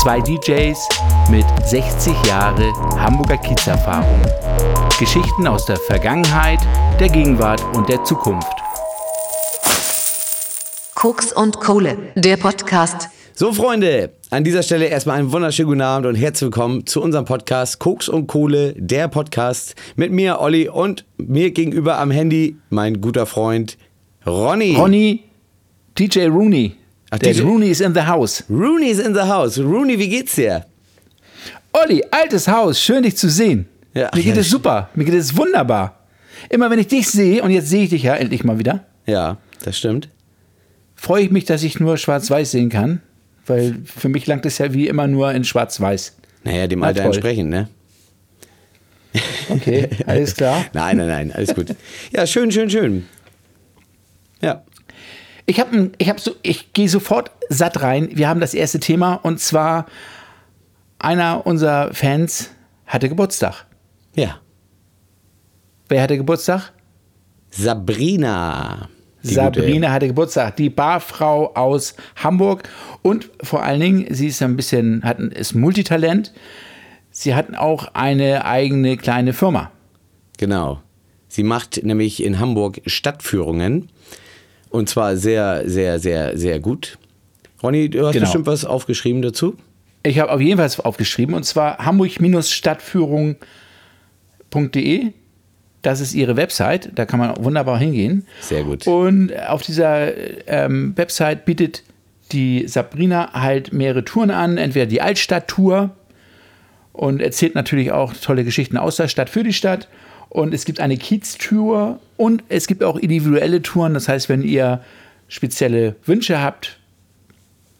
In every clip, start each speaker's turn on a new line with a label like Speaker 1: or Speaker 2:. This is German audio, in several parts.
Speaker 1: Zwei DJs mit 60 Jahre Hamburger Kiezerfahrung. Geschichten aus der Vergangenheit, der Gegenwart und der Zukunft.
Speaker 2: Koks und Kohle, der Podcast.
Speaker 3: So, Freunde, an dieser Stelle erstmal einen wunderschönen guten Abend und herzlich willkommen zu unserem Podcast Koks und Kohle, der Podcast mit mir, Olli, und mir gegenüber am Handy mein guter Freund Ronny.
Speaker 1: Ronny, DJ Rooney.
Speaker 3: Ach,
Speaker 1: der Rooney ist in the house.
Speaker 3: Rooney ist in the house. Rooney, wie geht's dir?
Speaker 1: Olli, altes Haus, schön dich zu sehen.
Speaker 3: Ja.
Speaker 1: Mir geht
Speaker 3: Ja,
Speaker 1: es super, mir geht es wunderbar. Immer wenn ich dich sehe, und jetzt sehe ich dich ja endlich mal wieder,
Speaker 3: Ja, das stimmt.
Speaker 1: freue ich mich, dass ich nur schwarz-weiß sehen kann. Weil für mich langt es ja wie immer nur in schwarz-weiß.
Speaker 3: Naja, dem
Speaker 1: Na,
Speaker 3: Alter
Speaker 1: toll.
Speaker 3: entsprechend, ne?
Speaker 1: Okay, alles klar.
Speaker 3: Nein, nein, nein, alles gut. Ja, schön, schön, schön. Ja.
Speaker 1: Ich habe, ich habe so, ich gehe sofort satt rein. Wir haben das erste Thema und zwar einer unserer Fans hatte Geburtstag.
Speaker 3: Ja.
Speaker 1: Wer hatte Geburtstag?
Speaker 3: Sabrina.
Speaker 1: Sabrina hatte Geburtstag, die Barfrau aus Hamburg und vor allen Dingen, sie ist ein bisschen, hat, ein- ist Multitalent. Sie hat auch eine eigene kleine Firma.
Speaker 3: Gute. Genau. Sie macht nämlich in Hamburg Stadtführungen. Und zwar sehr, sehr, sehr, sehr gut. Ronny, du hast
Speaker 1: Genau.
Speaker 3: bestimmt was aufgeschrieben dazu?
Speaker 1: Ich habe auf jeden Fall was aufgeschrieben und zwar hamburg-stadtführung.de. Das ist ihre Website, da kann man wunderbar hingehen.
Speaker 3: Sehr gut.
Speaker 1: Und auf dieser ähm, Website bietet die Sabrina halt mehrere Touren an, entweder die Altstadt-Tour und erzählt natürlich auch tolle Geschichten aus der Stadt für die Stadt. Und es gibt eine Kiez-Tour und es gibt auch individuelle Touren. Das heißt, wenn ihr spezielle Wünsche habt,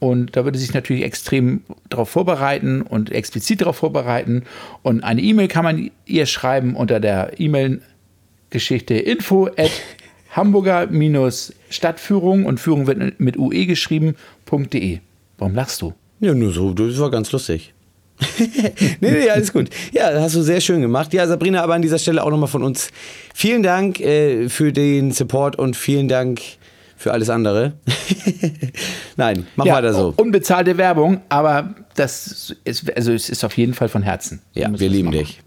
Speaker 1: und da würde sich natürlich extrem darauf vorbereiten und explizit darauf vorbereiten. Und eine E-Mail kann man ihr schreiben unter der E-Mail-Geschichte info at hamburger-stadtführung und Führung wird mit UE geschrieben.de. Warum lachst du?
Speaker 3: Ja, nur so, das war ganz lustig. nee, nee, alles gut. Ja, das hast du sehr schön gemacht. Ja, Sabrina, aber an dieser Stelle auch nochmal von uns vielen Dank äh, für den Support und vielen Dank für alles andere. Nein, mach weiter so.
Speaker 1: Unbezahlte Werbung, aber das ist, also es ist auf jeden Fall von Herzen.
Speaker 3: Ja, wir lieben dich.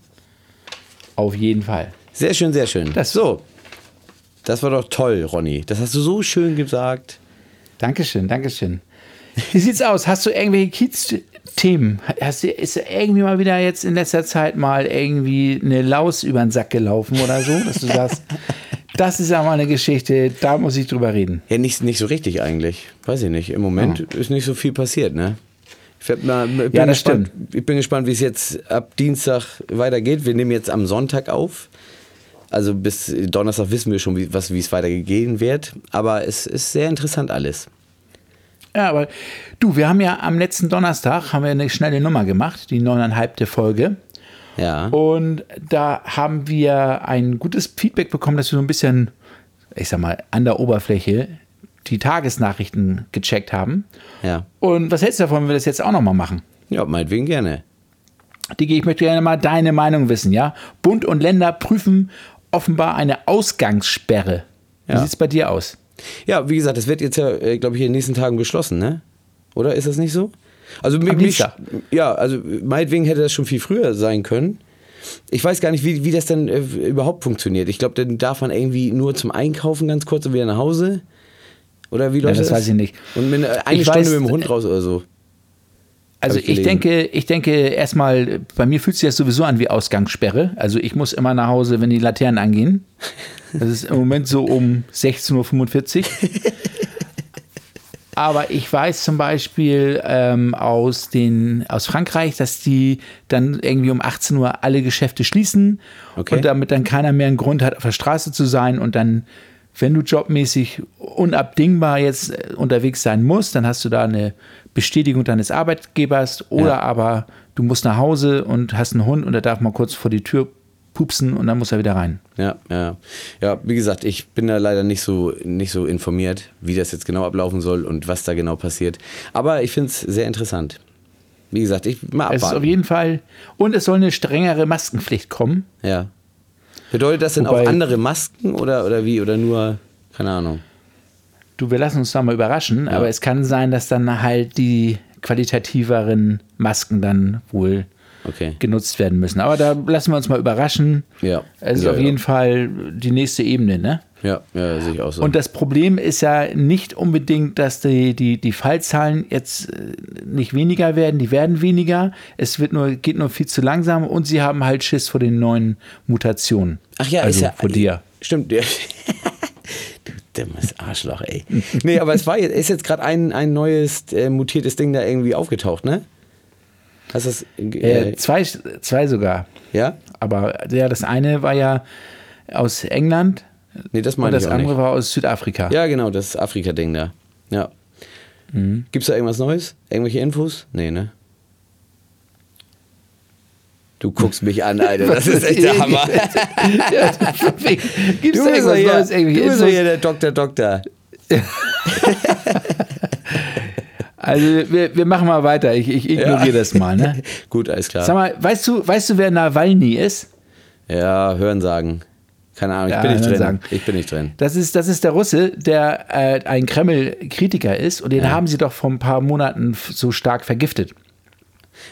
Speaker 1: Auf jeden Fall.
Speaker 3: Sehr schön, sehr schön.
Speaker 1: Das-
Speaker 3: so. Das war doch toll, Ronny. Das hast du so schön gesagt.
Speaker 1: Dankeschön, Dankeschön. Wie sieht's aus? Hast du irgendwelche Kiez-Themen? Hast du, ist irgendwie mal wieder jetzt in letzter Zeit mal irgendwie eine Laus über den Sack gelaufen oder so, dass du sagst, das ist ja mal eine Geschichte, da muss ich drüber reden.
Speaker 3: Ja, nicht, nicht so richtig eigentlich. Weiß ich nicht. Im Moment ist nicht so viel passiert, ne? Ich, mal, ich bin
Speaker 1: Ja, das
Speaker 3: gespannt, ich bin gespannt, wie es jetzt ab Dienstag weitergeht. Wir nehmen jetzt am Sonntag auf. Also bis Donnerstag wissen wir schon, wie, was, wie es weitergehen wird. Aber es ist sehr interessant alles.
Speaker 1: Ja, aber du, wir haben ja am letzten Donnerstag haben wir eine schnelle Nummer gemacht, die neuneinhalbte Folge.
Speaker 3: Ja.
Speaker 1: Und da haben wir ein gutes Feedback bekommen, dass wir so ein bisschen, ich sag mal, an der Oberfläche die Tagesnachrichten gecheckt haben.
Speaker 3: Ja.
Speaker 1: Und was hältst du davon, wenn wir das jetzt auch nochmal machen?
Speaker 3: Ja, meinetwegen gerne.
Speaker 1: Digi, ich möchte gerne mal deine Meinung wissen, ja? Bund und Länder prüfen offenbar eine Ausgangssperre. Wie
Speaker 3: Ja.
Speaker 1: sieht's bei dir aus?
Speaker 3: Ja, wie gesagt, das wird jetzt ja, äh, glaube ich, in den nächsten Tagen beschlossen, ne? Oder ist das nicht so? Also
Speaker 1: Am
Speaker 3: mich,
Speaker 1: Dienstag.
Speaker 3: ja, also meinetwegen hätte das schon viel früher sein können. Ich weiß gar nicht, wie, wie das dann äh, überhaupt funktioniert. Ich glaube, dann darf man irgendwie nur zum Einkaufen ganz kurz und wieder nach Hause. Oder wie läuft
Speaker 1: das weiß ich nicht.
Speaker 3: Und mit, äh, eine
Speaker 1: Ich
Speaker 3: Stunde
Speaker 1: weiß,
Speaker 3: mit dem Hund raus oder so.
Speaker 1: Also
Speaker 3: ich gelesen.
Speaker 1: denke, ich denke erstmal, bei mir fühlt sich das sowieso an wie Ausgangssperre. Also ich muss immer nach Hause, wenn die Laternen angehen. Das ist im Moment so um 16.45 Uhr. Aber ich weiß zum Beispiel ähm, aus, den, aus Frankreich, dass die dann irgendwie um 18 Uhr alle Geschäfte schließen
Speaker 3: Okay.
Speaker 1: und damit dann keiner mehr einen Grund hat, auf der Straße zu sein und dann, wenn du jobmäßig unabdingbar jetzt äh, unterwegs sein musst, dann hast du da eine Bestätigung deines Arbeitgebers oder
Speaker 3: Ja.
Speaker 1: aber du musst nach Hause und hast einen Hund und der darf mal kurz vor die Tür pupsen und dann muss er wieder rein.
Speaker 3: Ja, ja. Ja, wie gesagt, ich bin da leider nicht so, nicht so informiert, wie das jetzt genau ablaufen soll und was da genau passiert. Aber ich finde es sehr interessant. Wie gesagt, ich mal
Speaker 1: Es ist auf
Speaker 3: abwarten.
Speaker 1: jeden Fall. Und es soll eine strengere Maskenpflicht kommen.
Speaker 3: Ja. Bedeutet das denn
Speaker 1: Wobei-
Speaker 3: auch andere Masken oder, oder wie? Oder nur, keine Ahnung.
Speaker 1: Du, wir lassen uns da mal überraschen, aber es kann sein, dass dann halt die qualitativeren Masken dann wohl
Speaker 3: Okay.
Speaker 1: genutzt werden müssen. Aber da lassen wir uns mal überraschen.
Speaker 3: Ja.
Speaker 1: Es ist
Speaker 3: Ja,
Speaker 1: auf
Speaker 3: ja.
Speaker 1: jeden Fall die nächste Ebene, ne?
Speaker 3: Ja, ja, sehe ich auch so.
Speaker 1: Und das Problem ist ja nicht unbedingt, dass die, die, die Fallzahlen jetzt äh, nicht weniger werden, die werden weniger. Es wird nur, geht nur viel zu langsam und sie haben halt Schiss vor den neuen Mutationen.
Speaker 3: Ach ja,
Speaker 1: also
Speaker 3: ist ja.
Speaker 1: vor dir.
Speaker 3: Stimmt. Ja. du dummes Arschloch, ey. Nee, aber es war jetzt, ist jetzt gerade ein, ein neues äh, mutiertes Ding da irgendwie aufgetaucht, ne? Hast du das? Äh,
Speaker 1: Äh, zwei, zwei sogar.
Speaker 3: ja?
Speaker 1: Aber ja, das eine war ja aus England
Speaker 3: Nee, das
Speaker 1: und
Speaker 3: meine ich
Speaker 1: das
Speaker 3: auch
Speaker 1: andere
Speaker 3: nicht.
Speaker 1: war aus Südafrika.
Speaker 3: Ja, genau, das Afrika-Ding da. Ja.
Speaker 1: Mhm.
Speaker 3: Gibt's da irgendwas Neues? Irgendwelche Infos? Nee, ne? Du guckst mich an, Alter. Das ist echt der Hammer.
Speaker 1: Gibt es
Speaker 3: Du
Speaker 1: da irgendwas
Speaker 3: hier,
Speaker 1: Neues?
Speaker 3: du
Speaker 1: Irgendwie
Speaker 3: bist
Speaker 1: Infos?
Speaker 3: hier der Doktor, Doktor.
Speaker 1: Also wir, wir machen mal weiter. Ich, ich ignoriere
Speaker 3: Ja.
Speaker 1: das mal. Ne?
Speaker 3: Gut, alles klar.
Speaker 1: Sag mal, weißt du, weißt du, wer Nawalny ist?
Speaker 3: Ja, hören sagen. Keine Ahnung, ich
Speaker 1: Ja,
Speaker 3: bin nicht drin.
Speaker 1: sagen.
Speaker 3: Ich bin nicht drin.
Speaker 1: Das ist, das ist der Russe, der äh, ein Kreml-Kritiker ist und den haben sie doch vor ein paar Monaten so stark vergiftet.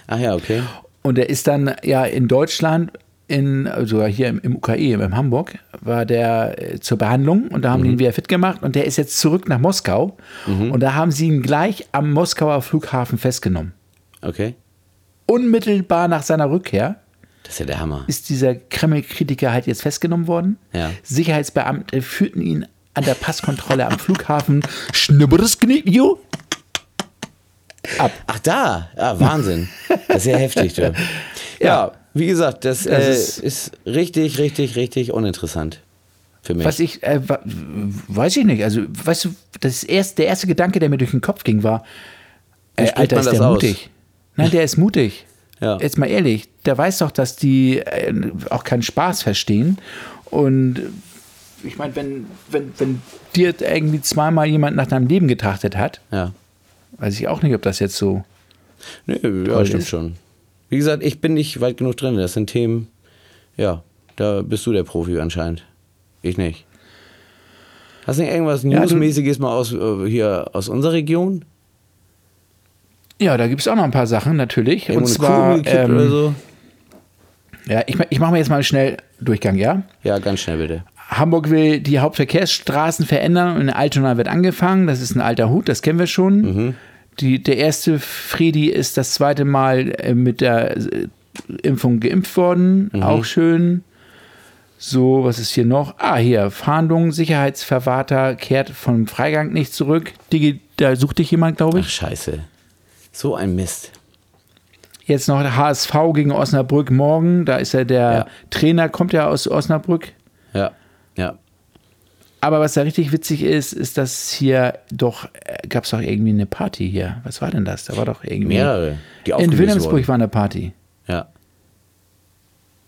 Speaker 3: Ach ja, okay.
Speaker 1: Und er ist dann ja in Deutschland, in, sogar hier im, im UKE, in Hamburg, war der äh, zur Behandlung und da haben die ihn wieder fit gemacht und der ist jetzt zurück nach Moskau und da haben sie ihn gleich am Moskauer Flughafen festgenommen.
Speaker 3: Okay.
Speaker 1: Unmittelbar nach seiner Rückkehr
Speaker 3: Das ist ja der Hammer.
Speaker 1: ist dieser Kreml-Kritiker halt jetzt festgenommen worden.
Speaker 3: Ja.
Speaker 1: Sicherheitsbeamte führten ihn an der Passkontrolle am Flughafen Schnubberes Knitjo ab.
Speaker 3: Ach da, ah, Wahnsinn. Das ist ja heftig. Du. Ja, wie gesagt, das,
Speaker 1: Das
Speaker 3: äh,
Speaker 1: ist-
Speaker 3: ist, richtig, richtig, richtig uninteressant für mich.
Speaker 1: Was ich, äh, weiß ich nicht. Also, weißt du, das erst, der erste Gedanke, der mir durch den Kopf ging, war, äh, Alter, ist der
Speaker 3: aus?
Speaker 1: mutig. Nein, der ist mutig.
Speaker 3: Ja.
Speaker 1: Jetzt mal ehrlich, der weiß doch, dass die äh, auch keinen Spaß verstehen. Und äh, ich meine, wenn, wenn, wenn dir irgendwie zweimal jemand nach deinem Leben getrachtet hat,
Speaker 3: ja.
Speaker 1: weiß ich auch nicht, ob das jetzt so.
Speaker 3: Nee, ja, stimmt
Speaker 1: ist.
Speaker 3: schon. Wie gesagt, ich bin nicht weit genug drin. Das sind Themen, ja, da bist du der Profi anscheinend. Ich nicht. Hast du nicht irgendwas
Speaker 1: Ja,
Speaker 3: Newsmäßiges mal aus, äh, hier aus unserer Region?
Speaker 1: Ja, da gibt es auch noch ein paar Sachen natürlich.
Speaker 3: Irgendwo
Speaker 1: Und zwar, ähm,
Speaker 3: oder so?
Speaker 1: ja, ich, ich mache mal jetzt mal schnell Durchgang, ja?
Speaker 3: Ja, ganz schnell bitte.
Speaker 1: Hamburg will die Hauptverkehrsstraßen verändern und in Altona wird angefangen. Das ist ein alter Hut, das kennen wir schon.
Speaker 3: Mhm.
Speaker 1: Die, der erste Fredi ist das zweite Mal äh, mit der äh, Impfung geimpft worden.
Speaker 3: Mhm.
Speaker 1: Auch schön. So, was ist hier noch? Ah, hier, Fahndung, Sicherheitsverwahrer kehrt vom Freigang nicht zurück. Digi, da sucht dich jemand, glaube
Speaker 3: Ach,
Speaker 1: ich.
Speaker 3: scheiße. So ein Mist.
Speaker 1: Jetzt noch der HSV gegen Osnabrück morgen. Da ist ja der
Speaker 3: Ja.
Speaker 1: Trainer, kommt ja aus Osnabrück.
Speaker 3: Ja, ja.
Speaker 1: Aber was da richtig witzig ist, ist, dass hier doch, gab es doch irgendwie eine Party hier. Was war denn das? Da war doch irgendwie.
Speaker 3: Mehrere, die
Speaker 1: In Wilhelmsburg
Speaker 3: wurden.
Speaker 1: war eine Party.
Speaker 3: Ja.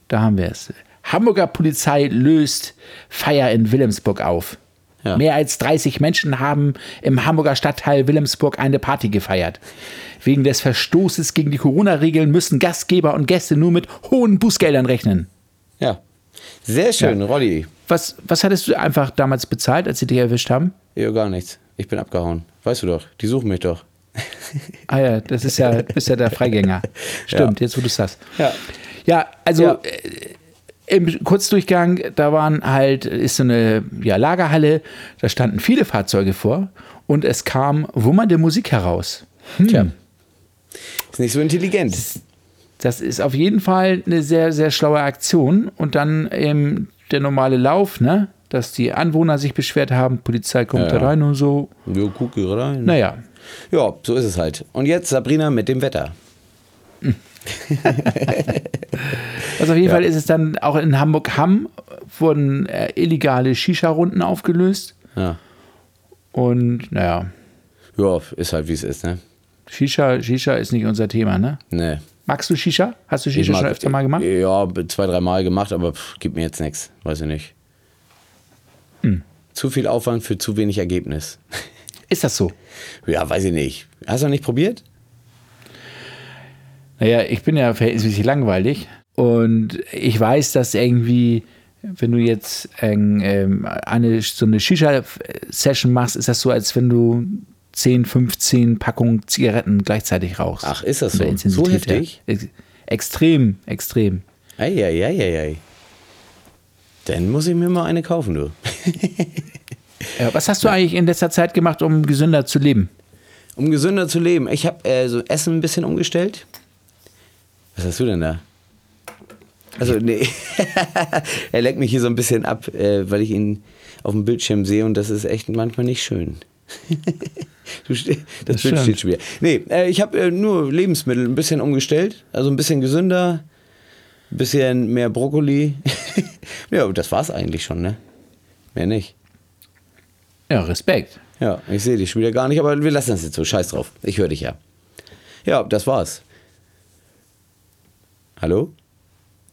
Speaker 1: Da haben wir es. Hamburger Polizei löst Feier in Wilhelmsburg auf.
Speaker 3: Ja.
Speaker 1: Mehr als 30 Menschen haben im Hamburger Stadtteil Wilhelmsburg eine Party gefeiert. Wegen des Verstoßes gegen die Corona-Regeln müssen Gastgeber und Gäste nur mit hohen Bußgeldern rechnen.
Speaker 3: Ja. Sehr schön,
Speaker 1: Ja.
Speaker 3: Rolli.
Speaker 1: Was, was hattest du einfach damals bezahlt, als sie dich erwischt haben?
Speaker 3: Ja, gar nichts. Ich bin abgehauen. Weißt du doch. Die suchen mich doch.
Speaker 1: Ah ja, das ist ja, bist ja der Freigänger. Stimmt, jetzt wo du es sagst.
Speaker 3: Ja.
Speaker 1: Ja, also
Speaker 3: Ja.
Speaker 1: Äh, im Kurzdurchgang, da waren halt, ist so eine ja, Lagerhalle, da standen viele Fahrzeuge vor und es kam wummernde Musik heraus. Hm.
Speaker 3: Tja. Ist nicht so intelligent.
Speaker 1: Das ist auf jeden Fall eine sehr, sehr schlaue Aktion. Und dann eben der normale Lauf, ne? Dass die Anwohner sich beschwert haben, Polizei kommt
Speaker 3: Ja,
Speaker 1: da rein und so.
Speaker 3: Jo, guck rein.
Speaker 1: Naja,
Speaker 3: Ja, so ist es halt. Und jetzt Sabrina mit dem Wetter.
Speaker 1: Also auf jeden Fall ist es dann auch in Hamburg-Hamm wurden äh, illegale Shisha-Runden aufgelöst.
Speaker 3: Ja.
Speaker 1: Und naja,
Speaker 3: Ja, ist halt wie es ist, ne?
Speaker 1: Shisha, Shisha ist nicht unser Thema, ne?
Speaker 3: Nee.
Speaker 1: Magst du Shisha? Hast du Shisha
Speaker 3: mag-
Speaker 1: schon öfter mal gemacht?
Speaker 3: Ja, zwei, drei Mal gemacht, aber pff, gibt mir jetzt nichts. Weiß ich nicht.
Speaker 1: Hm.
Speaker 3: Zu viel Aufwand für zu wenig Ergebnis.
Speaker 1: Ist das so?
Speaker 3: Ja, weiß ich nicht. Hast du noch nicht probiert?
Speaker 1: Naja, ich bin ja verhältnismäßig langweilig und ich weiß, dass irgendwie, wenn du jetzt ähm, ähm, eine, so eine Shisha-Session machst, ist das so, als wenn du 10, 15 Packungen Zigaretten gleichzeitig rauchst.
Speaker 3: Ach, ist das so? So heftig?
Speaker 1: Ex- Extrem, extrem.
Speaker 3: Eieieiei. Dann muss ich mir mal eine kaufen, du.
Speaker 1: Ja, was hast du eigentlich in letzter Zeit gemacht, um gesünder zu leben?
Speaker 3: Um gesünder zu leben. Ich habe äh, so Essen ein bisschen umgestellt. Was hast du denn da? Also, nee. er lenkt mich hier so ein bisschen ab, äh, weil ich ihn auf dem Bildschirm sehe und das ist echt manchmal nicht schön. das,
Speaker 1: Das
Speaker 3: Bild
Speaker 1: stimmt.
Speaker 3: steht schon wieder. Nee, äh, ich habe äh, nur Lebensmittel ein bisschen umgestellt. Also ein bisschen gesünder, ein bisschen mehr Brokkoli. ja, das war's eigentlich schon, ne? Mehr nicht.
Speaker 1: Ja, Respekt.
Speaker 3: Ja, ich sehe dich schon wieder gar nicht, aber wir lassen das jetzt so. Scheiß drauf. Ich höre dich ja. Ja, das war's. Hallo?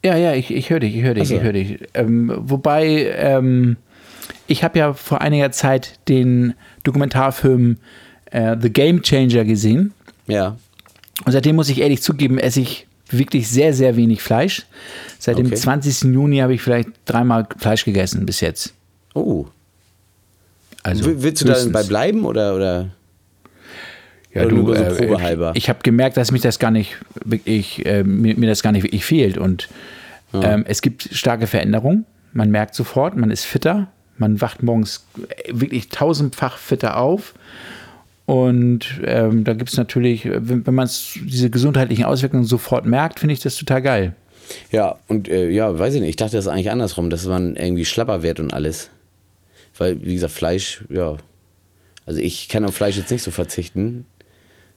Speaker 1: Ja, ja, ich, ich höre dich, ich höre dich,
Speaker 3: so.
Speaker 1: ich höre dich. Ähm, wobei, ähm, ich habe ja vor einiger Zeit den Dokumentarfilm äh, The Game Changer gesehen.
Speaker 3: Ja.
Speaker 1: Und seitdem muss ich ehrlich zugeben, esse ich wirklich sehr, sehr wenig Fleisch. Seit dem
Speaker 3: Okay.
Speaker 1: 20. Juni habe ich vielleicht dreimal Fleisch gegessen bis jetzt.
Speaker 3: Oh.
Speaker 1: Also
Speaker 3: Will- Willst du da bleiben oder, oder?
Speaker 1: Ja,
Speaker 3: Oder
Speaker 1: du,
Speaker 3: nur so
Speaker 1: äh,
Speaker 3: probehalber?
Speaker 1: Ich, ich habe gemerkt, dass mich das gar nicht wirklich, äh, mir, mir das gar nicht wirklich fehlt. Und ähm, es gibt starke Veränderungen. Man merkt sofort, man ist fitter. Man wacht morgens wirklich tausendfach fitter auf. Und ähm, da gibt es natürlich, äh, wenn, wenn man diese gesundheitlichen Auswirkungen sofort merkt, finde ich das total geil.
Speaker 3: Ja, und äh, ja, weiß ich nicht. Ich dachte das ist eigentlich andersrum, dass man irgendwie schlapper wird und alles. Weil, wie gesagt, Fleisch, ja. Also ich kann auf Fleisch jetzt nicht so verzichten.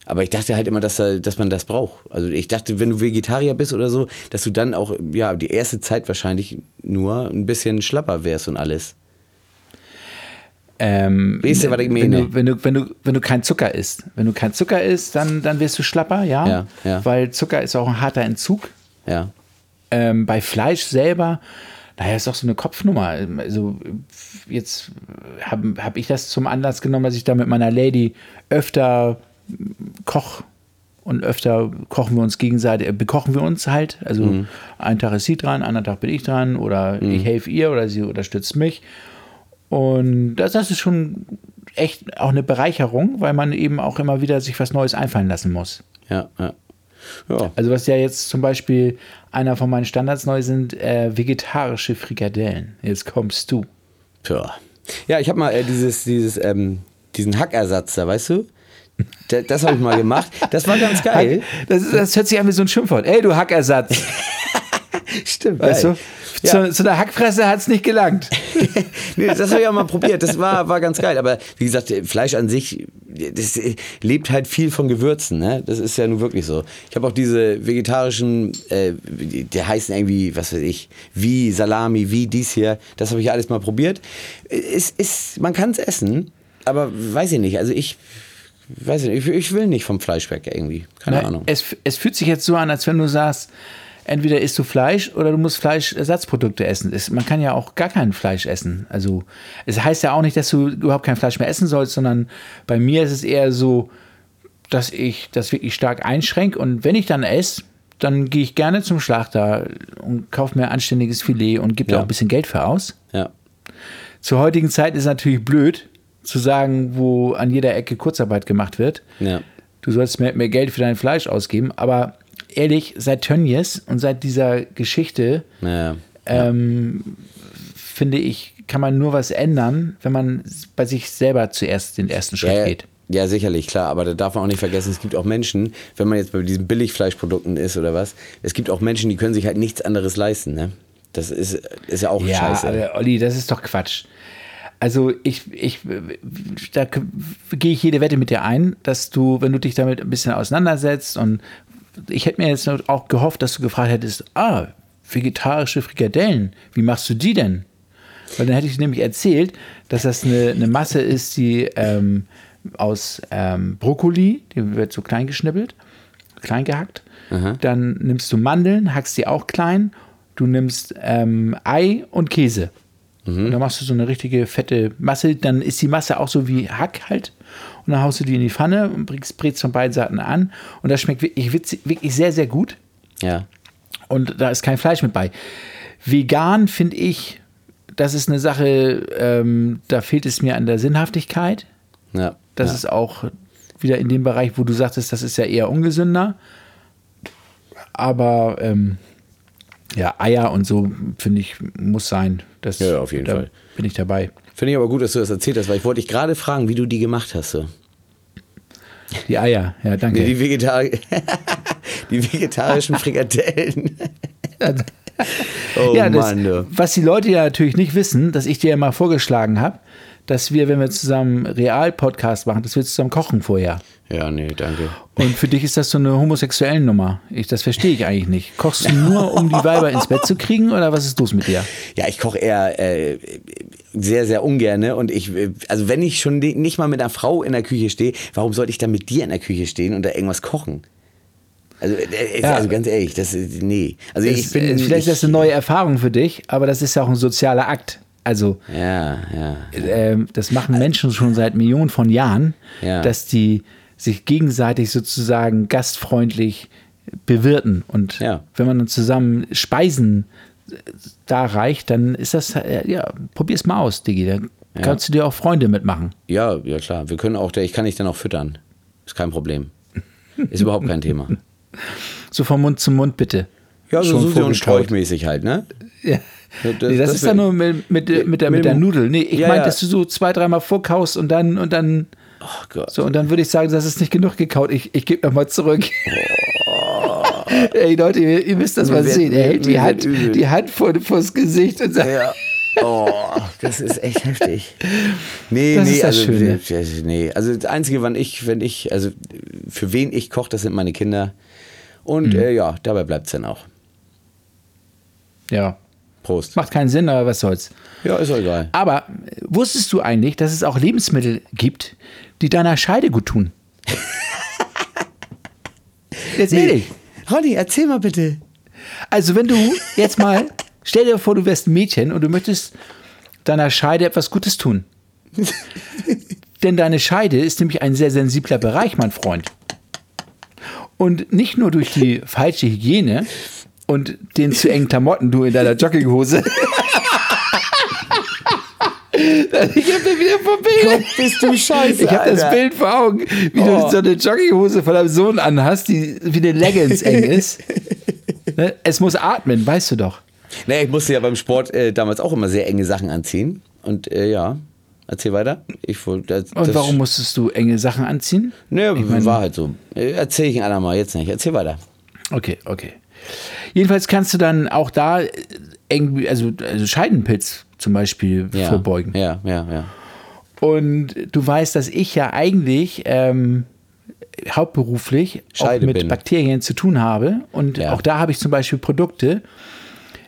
Speaker 3: Aber ich dachte halt immer, dass, da- dass man das braucht. Also ich dachte, wenn du Vegetarier bist oder so, dass du dann auch, ja, die erste Zeit wahrscheinlich nur ein bisschen schlapper wärst und alles.
Speaker 1: Ähm,
Speaker 3: Weißt du, was ich
Speaker 1: wenn,
Speaker 3: meine?
Speaker 1: du, wenn, du, wenn, du, wenn du kein Zucker isst. Wenn du kein Zucker isst, dann, dann wirst du schlapper, ja?
Speaker 3: Ja, ja.
Speaker 1: Weil Zucker ist auch ein harter Entzug.
Speaker 3: Ja.
Speaker 1: Ähm, bei Fleisch selber, naja, ist doch so eine Kopfnummer. Also jetzt habe hab ich das zum Anlass genommen, dass ich da mit meiner Lady öfter koch und öfter kochen wir uns gegenseitig, äh, bekochen wir uns halt. Also
Speaker 3: Mhm.
Speaker 1: einen Tag ist sie dran, anderen Tag bin ich dran oder ich helfe ihr oder sie unterstützt mich. Und das, das ist schon echt auch eine Bereicherung, weil man eben auch immer wieder sich was Neues einfallen lassen muss.
Speaker 3: Ja, ja. Ja,
Speaker 1: Also was ja jetzt zum Beispiel einer von meinen Standards neu sind, äh, vegetarische Frikadellen. Jetzt kommst du.
Speaker 3: Tja. Ja, ich habe mal äh, dieses, dieses, ähm, diesen Hackersatz da, weißt du? Da, das habe ich mal gemacht. Das war ganz geil.
Speaker 1: Das, das hört sich an wie so ein Schimpfwort. Ey, du Hackersatz.
Speaker 3: Stimmt,
Speaker 1: Weißt du?
Speaker 3: geil. Ja.
Speaker 1: Zu, zu der Hackfresse hat es nicht gelangt.
Speaker 3: nee, das habe ich auch mal probiert. Das war, war ganz geil. Aber wie gesagt, Fleisch an sich, das lebt halt viel von Gewürzen. Ne? Das ist ja nun wirklich so. Ich habe auch diese vegetarischen, äh, die die heißen irgendwie, was weiß ich, wie Salami, wie dies hier. Das habe ich alles mal probiert. Es ist, man kann es essen, aber weiß ich nicht. Also ich, weiß ich nicht, ich, ich will nicht vom Fleisch weg irgendwie. Keine
Speaker 1: Ne?
Speaker 3: Ahnung.
Speaker 1: Es, es fühlt sich jetzt so an, als wenn du sagst, entweder isst du Fleisch oder du musst Fleischersatzprodukte essen. Es, man kann ja auch gar kein Fleisch essen. Also es heißt ja auch nicht, dass du überhaupt kein Fleisch mehr essen sollst, sondern bei mir ist es eher so, dass ich das wirklich stark einschränke und wenn ich dann esse, dann gehe ich gerne zum Schlachter und kaufe mir anständiges Filet und gebe da
Speaker 3: Ja.
Speaker 1: auch ein bisschen Geld für aus.
Speaker 3: Ja.
Speaker 1: Zur heutigen Zeit ist es natürlich blöd zu sagen, wo an jeder Ecke Kurzarbeit gemacht wird.
Speaker 3: Ja.
Speaker 1: Du sollst mehr, mehr Geld für dein Fleisch ausgeben, aber ehrlich, seit Tönnies und seit dieser Geschichte
Speaker 3: Ja.
Speaker 1: ähm, finde ich, kann man nur was ändern, wenn man bei sich selber zuerst den ersten Schritt
Speaker 3: ja,
Speaker 1: geht.
Speaker 3: Ja, sicherlich, klar. Aber da darf man auch nicht vergessen, es gibt auch Menschen, wenn man jetzt bei diesen Billigfleischprodukten ist oder was, es gibt auch Menschen, die können sich halt nichts anderes leisten. Ne? Das ist, ist ja auch
Speaker 1: Ja,
Speaker 3: scheiße.
Speaker 1: aber Olli, das ist doch Quatsch. Also ich, ich, da gehe ich jede Wette mit dir ein, dass du, wenn du dich damit ein bisschen auseinandersetzt und ich hätte mir jetzt auch gehofft, dass du gefragt hättest, ah, vegetarische Frikadellen, wie machst du die denn? Weil dann hätte ich nämlich erzählt, dass das eine, eine Masse ist, die ähm, aus ähm, Brokkoli, die wird so klein geschnippelt, klein gehackt. Dann nimmst du Mandeln, hackst die auch klein. Du nimmst ähm, Ei und Käse. Und dann machst du so eine richtige fette Masse. Dann ist die Masse auch so wie Hack halt. Und dann haust du die in die Pfanne und bringst, brätst von beiden Seiten an. Und das schmeckt wirklich, wirklich sehr, sehr gut.
Speaker 3: ja.
Speaker 1: Und da ist kein Fleisch mit bei. Vegan finde ich, das ist eine Sache, ähm, da fehlt es mir an der Sinnhaftigkeit.
Speaker 3: Ja.
Speaker 1: Das
Speaker 3: Ja.
Speaker 1: ist auch wieder in dem Bereich, wo du sagtest, das ist ja eher ungesünder. Aber ähm, ja, Eier und so, finde ich, muss sein. Das,
Speaker 3: Ja, auf jeden
Speaker 1: da
Speaker 3: Fall.
Speaker 1: Bin ich dabei.
Speaker 3: Finde ich aber gut, dass du das erzählt hast, weil ich wollte dich gerade fragen, wie du die gemacht hast. So.
Speaker 1: Die Eier, ja, danke.
Speaker 3: Nee, die, Vegetar die vegetarischen Frikadellen. oh
Speaker 1: ja, das,
Speaker 3: Mann, du.
Speaker 1: was die Leute ja natürlich nicht wissen, dass ich dir ja mal vorgeschlagen habe, dass wir, wenn wir zusammen Real-Podcast machen, dass wir zusammen kochen vorher.
Speaker 3: Ja, nee, danke.
Speaker 1: Und für dich ist das so eine homosexuellen Nummer. Ich, das verstehe ich eigentlich nicht. Kochst du nur, um die Weiber ins Bett zu kriegen oder was ist los mit dir?
Speaker 3: Ja, ich koche eher äh, sehr, sehr ungerne und ich, äh, also wenn ich schon ni- nicht mal mit einer Frau in der Küche stehe, warum sollte ich dann mit dir in der Küche stehen und da irgendwas kochen? Also, äh,
Speaker 1: Ja.
Speaker 3: also ganz ehrlich, das ist, nee. Also ich
Speaker 1: Es-
Speaker 3: bin,
Speaker 1: vielleicht ist das
Speaker 3: ich,
Speaker 1: eine neue Erfahrung für dich, aber das ist ja auch ein sozialer Akt. Also
Speaker 3: Ja, ja.
Speaker 1: ähm, das machen Menschen schon seit Millionen von Jahren,
Speaker 3: Ja.
Speaker 1: dass die sich gegenseitig sozusagen gastfreundlich bewirten. Und
Speaker 3: Ja.
Speaker 1: wenn man dann zusammen Speisen äh, da reicht, dann ist das, äh, ja, probier's mal aus, Digi. Da kannst du dir auch Freunde mitmachen.
Speaker 3: Ja, ja klar. Wir können auch, ich kann dich dann auch füttern. Ist kein Problem. Ist überhaupt kein Thema.
Speaker 1: So von Mund zu Mund, bitte.
Speaker 3: Ja, so Susi und. Sträuchmäßig halt, ne?
Speaker 1: Ja.
Speaker 3: Das-
Speaker 1: nee, das,
Speaker 3: das
Speaker 1: ist dann nur mit, mit, mit, der,
Speaker 3: mit
Speaker 1: der Nudel. Nee, ich
Speaker 3: Ja,
Speaker 1: meine,
Speaker 3: ja.
Speaker 1: dass du so zwei, dreimal vorkaust und dann und dann
Speaker 3: Oh Gott.
Speaker 1: so und dann würde ich sagen, das ist nicht genug gekaut. Ich, ich gebe nochmal zurück. Ey Leute, ihr, ihr müsst das
Speaker 3: Mir
Speaker 1: mal
Speaker 3: wird-
Speaker 1: sehen. Er hält die Hand,
Speaker 3: übel.
Speaker 1: die Hand vor, vors Gesicht und sagt,
Speaker 3: Ja. Oh, das ist echt heftig. Nee,
Speaker 1: Das
Speaker 3: nee,
Speaker 1: ist das
Speaker 3: also,
Speaker 1: Schöne.
Speaker 3: nee. Also das Einzige, wann ich, wenn ich, also für wen ich koche, das sind meine Kinder. Und
Speaker 1: Mhm.
Speaker 3: äh, ja, dabei bleibt es dann auch.
Speaker 1: ja,
Speaker 3: Prost.
Speaker 1: macht keinen Sinn, aber was soll's.
Speaker 3: Ja, ist auch egal.
Speaker 1: Aber äh, wusstest du eigentlich, dass es auch Lebensmittel gibt, die deiner Scheide gut tun? Jetzt ehrlich.
Speaker 3: Ronny, erzähl mal bitte.
Speaker 1: Also wenn du jetzt mal, stell dir vor, du wärst ein Mädchen und du möchtest deiner Scheide etwas Gutes tun. Denn deine Scheide ist nämlich ein sehr sensibler Bereich, mein Freund. Und nicht nur durch die falsche Hygiene und den zu engen Klamotten, du in deiner Jogginghose. ich hab da wieder vor Bild.
Speaker 3: bist du scheiße,
Speaker 1: Ich habe das
Speaker 3: Alter.
Speaker 1: Bild vor Augen, wie
Speaker 3: Oh.
Speaker 1: du so eine Jogginghose von deinem Sohn anhast, die wie eine Leggings eng ist. Ne? Es muss atmen, weißt du doch.
Speaker 3: Nee, ich musste ja beim Sport äh, damals auch immer sehr enge Sachen anziehen. Und äh, ja, erzähl weiter. Ich wollte. Das,
Speaker 1: Und
Speaker 3: das-
Speaker 1: warum musstest du enge Sachen anziehen?
Speaker 3: Nee,
Speaker 1: Ich mein-
Speaker 3: war halt so. Äh, Erzähl ich ein andermal, jetzt nicht. Erzähl weiter.
Speaker 1: Okay, okay. Jedenfalls kannst du dann auch da äh, eng, also, also Scheidenpilz zum Beispiel
Speaker 3: Ja.
Speaker 1: vorbeugen.
Speaker 3: Ja, ja, ja.
Speaker 1: Und du weißt, dass ich ja eigentlich ähm, hauptberuflich auch
Speaker 3: Scheide
Speaker 1: mit
Speaker 3: bin.
Speaker 1: Bakterien zu tun habe. Und
Speaker 3: Ja.
Speaker 1: auch da habe ich zum Beispiel Produkte,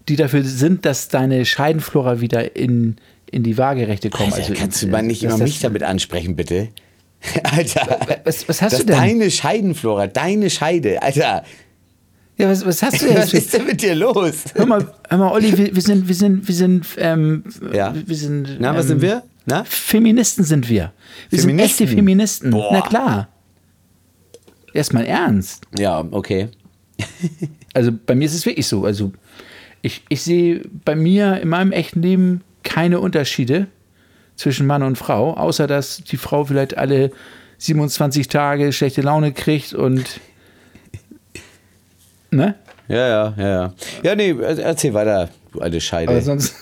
Speaker 1: die dafür sind, dass deine Scheidenflora wieder in, in die Waagerechte kommen.
Speaker 3: Alter, kannst du
Speaker 1: in-
Speaker 3: mal nicht immer mich damit ansprechen, bitte? Alter.
Speaker 1: Was, was hast du denn?
Speaker 3: Deine Scheidenflora, deine Scheide. Alter,
Speaker 1: ja, was, was hast du denn?
Speaker 3: was ist denn mit dir los?
Speaker 1: Hör mal, hör mal, Olli, wir, wir sind, wir sind, wir sind, ähm,
Speaker 3: Ja.
Speaker 1: wir sind.
Speaker 3: Na, was
Speaker 1: ähm,
Speaker 3: sind wir? Na?
Speaker 1: Feministen sind wir. Wir sind
Speaker 3: Feministen?
Speaker 1: echte Feministen.
Speaker 3: Boah.
Speaker 1: Na klar. Erstmal ernst.
Speaker 3: Ja, okay.
Speaker 1: Also bei mir ist es wirklich so. Also ich, ich sehe bei mir in meinem echten Leben keine Unterschiede zwischen Mann und Frau, außer dass die Frau vielleicht alle 27 Tage schlechte Laune kriegt und ne?
Speaker 3: Ja, ja, ja, ja. Ja, nee, erzähl weiter, du alte Scheide.
Speaker 1: Aber sonst.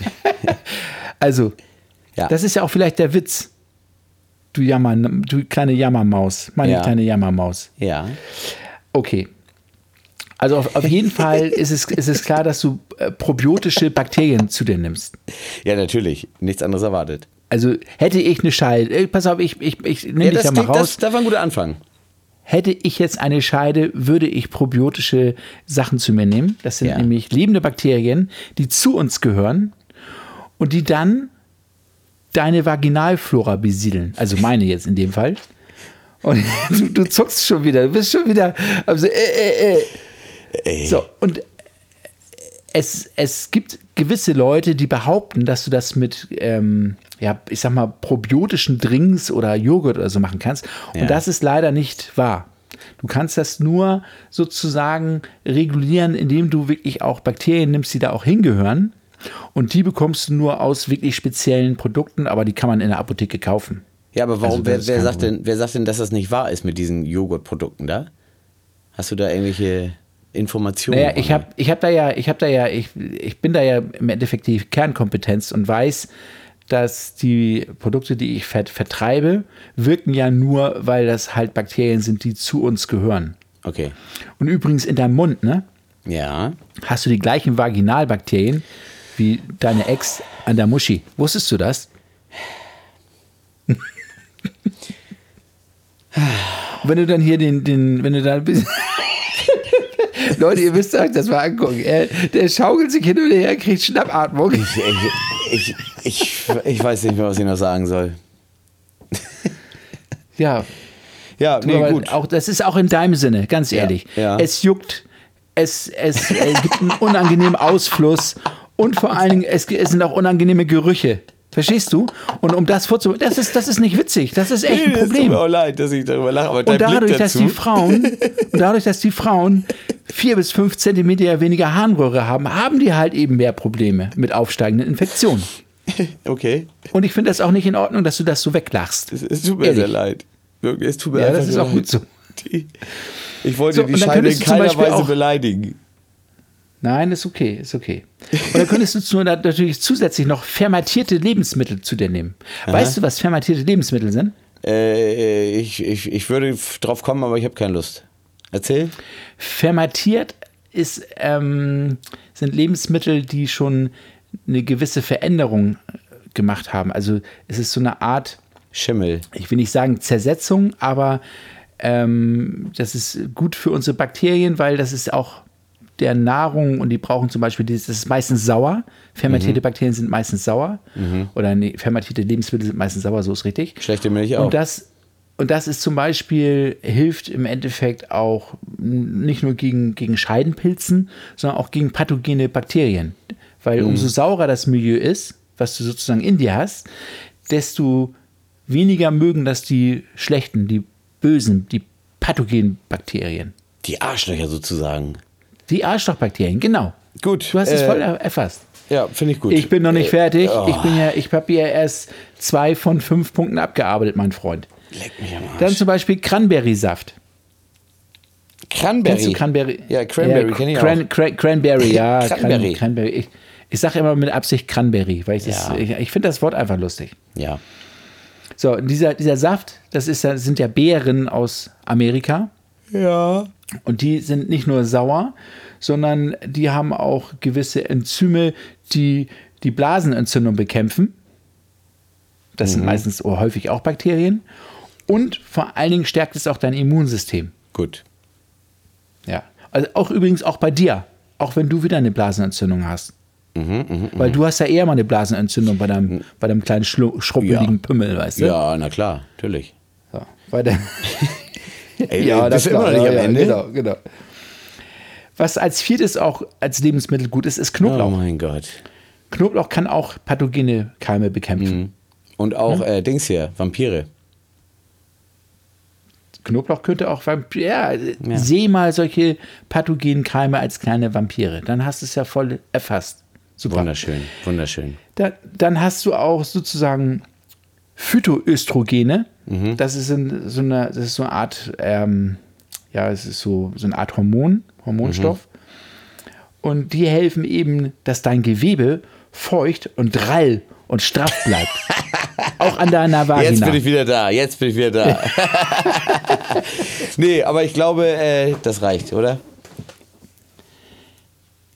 Speaker 1: also,
Speaker 3: Ja.
Speaker 1: das ist ja auch vielleicht der Witz. Du Jammer, du kleine Jammermaus, meine
Speaker 3: Ja.
Speaker 1: kleine Jammermaus.
Speaker 3: ja.
Speaker 1: Okay. Also auf, auf jeden Fall ist es, ist es klar, dass du äh, probiotische Bakterien zu dir nimmst.
Speaker 3: Ja, natürlich. Nichts anderes erwartet.
Speaker 1: Also hätte ich eine Scheide, äh, pass auf, ich, ich, ich nehme
Speaker 3: Ja,
Speaker 1: dich
Speaker 3: das,
Speaker 1: da mal
Speaker 3: klingt- das,
Speaker 1: raus.
Speaker 3: das war ein guter Anfang.
Speaker 1: Hätte ich jetzt eine Scheide, würde ich probiotische Sachen zu mir nehmen. Das sind
Speaker 3: Ja.
Speaker 1: nämlich lebende Bakterien, die zu uns gehören und die dann deine Vaginalflora besiedeln. Also meine jetzt in dem Fall. Und du, du zuckst schon wieder, du bist schon wieder. Also, äh, äh, äh. So, und es, es gibt gewisse Leute, die behaupten, dass du das mit, ähm, ja, ich sag mal, probiotischen Drinks oder Joghurt oder so machen kannst. Und
Speaker 3: Ja.
Speaker 1: das ist leider nicht wahr. Du kannst das nur sozusagen regulieren, indem du wirklich auch Bakterien nimmst, die da auch hingehören. Und die bekommst du nur aus wirklich speziellen Produkten, aber die kann man in der Apotheke kaufen.
Speaker 3: Ja, aber warum,
Speaker 1: Also,
Speaker 3: wer, wer, sagt denn, wer sagt denn, dass das nicht wahr ist mit diesen Joghurtprodukten da? Hast du da irgendwelche Informationen?
Speaker 1: Naja, ich habe ich hab da ja, ich habe da ja, ich, ich bin da ja im Endeffekt die Kernkompetenz und weiß, dass die Produkte, die ich vert, vertreibe, wirken ja nur, weil das halt Bakterien sind, die zu uns gehören.
Speaker 3: Okay.
Speaker 1: Und übrigens in deinem Mund, ne,
Speaker 3: Ja.
Speaker 1: hast du die gleichen Vaginalbakterien wie deine Ex an der Muschi. Wusstest du das? Wenn du dann hier den, den wenn du da bisschen. Leute, ihr müsst euch das mal angucken. Er, der schaukelt sich hin und her, kriegt Schnappatmung.
Speaker 3: Ich, ich, ich, ich weiß nicht mehr, was ich noch sagen soll.
Speaker 1: Ja,
Speaker 3: Ja, nee,
Speaker 1: aber
Speaker 3: gut.
Speaker 1: Auch, das ist auch in deinem Sinne, ganz
Speaker 3: Ja,
Speaker 1: ehrlich.
Speaker 3: ja.
Speaker 1: Es juckt, es, es äh, gibt einen unangenehmen Ausfluss und vor allen Dingen, es, es sind auch unangenehme Gerüche. Verstehst du? Und um das vorzubereiten, das ist, das ist nicht witzig, das ist echt ein
Speaker 3: Nee, es tut
Speaker 1: Problem.
Speaker 3: mir auch leid, dass ich darüber lache, aber
Speaker 1: Und dadurch,
Speaker 3: Blick
Speaker 1: dass
Speaker 3: dazu,
Speaker 1: die Frauen, und dadurch, dass die Frauen vier bis fünf Zentimeter weniger Harnröhre haben, haben die halt eben mehr Probleme mit aufsteigenden Infektionen.
Speaker 3: Okay,
Speaker 1: Und ich finde das auch nicht in Ordnung, dass du das so weglachst.
Speaker 3: es, es tut mir
Speaker 1: Ehrlich.
Speaker 3: sehr leid. Wirklich, es tut mir
Speaker 1: Ja, das ist auch gut
Speaker 3: leid.
Speaker 1: so.
Speaker 3: Die, ich wollte
Speaker 1: So,
Speaker 3: die Scheide in keiner Weise beleidigen.
Speaker 1: Nein, ist okay, ist okay. Und dann könntest du natürlich zusätzlich noch fermentierte Lebensmittel zu dir nehmen. Weißt du, was fermentierte Lebensmittel sind?
Speaker 3: Äh, ich, ich, ich würde drauf kommen, aber ich habe keine Lust. Erzähl.
Speaker 1: Fermentiert ist, ähm, sind Lebensmittel, die schon eine gewisse Veränderung äh, gemacht haben. Also es ist so eine Art,
Speaker 3: Schimmel.
Speaker 1: ich will nicht sagen Zersetzung, aber ähm, das ist gut für unsere Bakterien, weil das ist auch der Nahrung und die brauchen zum Beispiel, das ist meistens sauer. Fermentierte Bakterien sind meistens sauer. Oder nee, fermentierte Lebensmittel sind meistens sauer, so ist richtig.
Speaker 3: Schlechte Milch auch.
Speaker 1: Und das, und das ist zum Beispiel, hilft im Endeffekt auch nicht nur gegen, gegen Scheidenpilzen, sondern auch gegen pathogene Bakterien. Weil umso saurer das Milieu ist, was du sozusagen in dir hast, desto weniger mögen das die schlechten, die bösen, die pathogenen Bakterien.
Speaker 3: Die Arschlöcher sozusagen.
Speaker 1: Die Arschlochbakterien, genau.
Speaker 3: Gut,
Speaker 1: Du hast es
Speaker 3: äh,
Speaker 1: voll er- erfasst.
Speaker 3: Ja, finde ich gut.
Speaker 1: Ich bin noch nicht
Speaker 3: Äh,
Speaker 1: fertig.
Speaker 3: oh,
Speaker 1: Ich bin ja, ich habe ja erst zwei von fünf Punkten abgearbeitet, mein Freund.
Speaker 3: leck mich am Arsch.
Speaker 1: Dann zum Beispiel Cranberry-Saft.
Speaker 3: Cranberry.
Speaker 1: Cranberry?
Speaker 3: Ja, Cranberry
Speaker 1: Ja,
Speaker 3: kenne ich
Speaker 1: Cran
Speaker 3: auch.
Speaker 1: Cran Cranberry, ja.
Speaker 3: Cranberry.
Speaker 1: Cran Cranberry. Ich, ich sage immer mit Absicht Cranberry, weil ich, das-
Speaker 3: Ja.
Speaker 1: ich, ich finde das Wort einfach lustig.
Speaker 3: Ja.
Speaker 1: So, dieser, dieser Saft, das, ist, das sind ja Beeren aus Amerika.
Speaker 3: Ja.
Speaker 1: Und die sind nicht nur sauer, sondern die haben auch gewisse Enzyme, die die Blasenentzündung bekämpfen. Das
Speaker 3: Mhm.
Speaker 1: sind meistens oder häufig auch Bakterien. Und vor allen Dingen stärkt es auch dein Immunsystem.
Speaker 3: Gut.
Speaker 1: Ja. Also auch übrigens auch bei dir, auch wenn du wieder eine Blasenentzündung hast.
Speaker 3: Mhm,
Speaker 1: Weil du hast ja eher mal eine Blasenentzündung bei deinem, bei deinem kleinen schlu- schrumpeligen
Speaker 3: Ja.
Speaker 1: Pümmel, weißt du?
Speaker 3: Ja, na klar, natürlich.
Speaker 1: So, bei der
Speaker 3: Ey, ja,
Speaker 1: das
Speaker 3: bist du immer noch nicht
Speaker 1: ja,
Speaker 3: am
Speaker 1: ja,
Speaker 3: Ende?
Speaker 1: Genau, genau. Was als viertes auch als Lebensmittel gut ist, ist
Speaker 3: Oh
Speaker 1: Knoblauch.
Speaker 3: mein Gott.
Speaker 1: Knoblauch kann auch pathogene Keime bekämpfen.
Speaker 3: Mhm. Und auch äh, Dings hier, Vampire.
Speaker 1: Knoblauch könnte auch Vampir. Ja, seh mal solche pathogenen Keime als kleine Vampire. Dann hast du es ja voll erfasst. Super.
Speaker 3: Wunderschön, wunderschön.
Speaker 1: Da, dann hast du auch sozusagen Phytoöstrogene.
Speaker 3: Mhm.
Speaker 1: Das, ist in, so eine, das ist so eine Art, ähm, ja, es ist so, so eine Art Hormon, Hormonstoff.
Speaker 3: Mhm.
Speaker 1: Und die helfen eben, dass dein Gewebe feucht und drall und straff bleibt. auch an deiner Vagina.
Speaker 3: Jetzt bin ich wieder da, jetzt bin ich wieder da. nee, aber ich glaube, äh, das reicht, oder?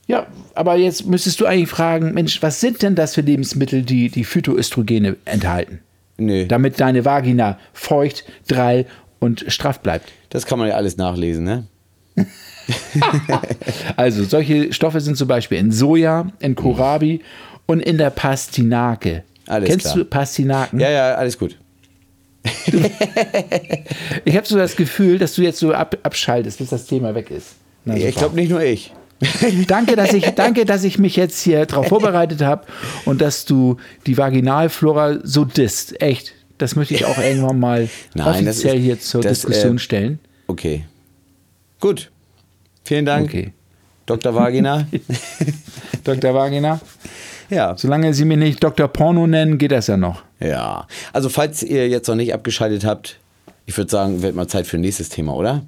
Speaker 1: Ja, aber jetzt müsstest du eigentlich fragen, Mensch, was sind denn das für Lebensmittel, die die Phytoöstrogene enthalten?
Speaker 3: Nö,
Speaker 1: Damit deine Vagina feucht, drall und straff bleibt.
Speaker 3: das kann man ja alles nachlesen, ne?
Speaker 1: Also solche Stoffe sind zum Beispiel in Soja, in Kohlrabi und in der Pastinake.
Speaker 3: Alles
Speaker 1: Kennst
Speaker 3: klar.
Speaker 1: du Pastinaken?
Speaker 3: Ja, ja, alles gut.
Speaker 1: Ich habe so das Gefühl, dass du jetzt so ab, abschaltest, bis das Thema weg ist. Na,
Speaker 3: ich glaube nicht nur ich.
Speaker 1: Danke, dass ich, danke, dass ich mich jetzt hier darauf vorbereitet habe und dass du die Vaginalflora so disst. Echt. Das möchte ich auch irgendwann mal
Speaker 3: Nein,
Speaker 1: offiziell
Speaker 3: ist-
Speaker 1: hier zur
Speaker 3: das,
Speaker 1: Diskussion
Speaker 3: äh,
Speaker 1: stellen.
Speaker 3: Okay. Gut. Vielen Dank,
Speaker 1: Okay.
Speaker 3: Dr. Vagina.
Speaker 1: Dr. Vagina.
Speaker 3: ja.
Speaker 1: Solange Sie mich nicht Dr. Porno nennen, geht das ja noch.
Speaker 3: Ja. Also, falls ihr jetzt noch nicht abgeschaltet habt, ich würde sagen, wird mal Zeit für ein nächstes Thema, oder?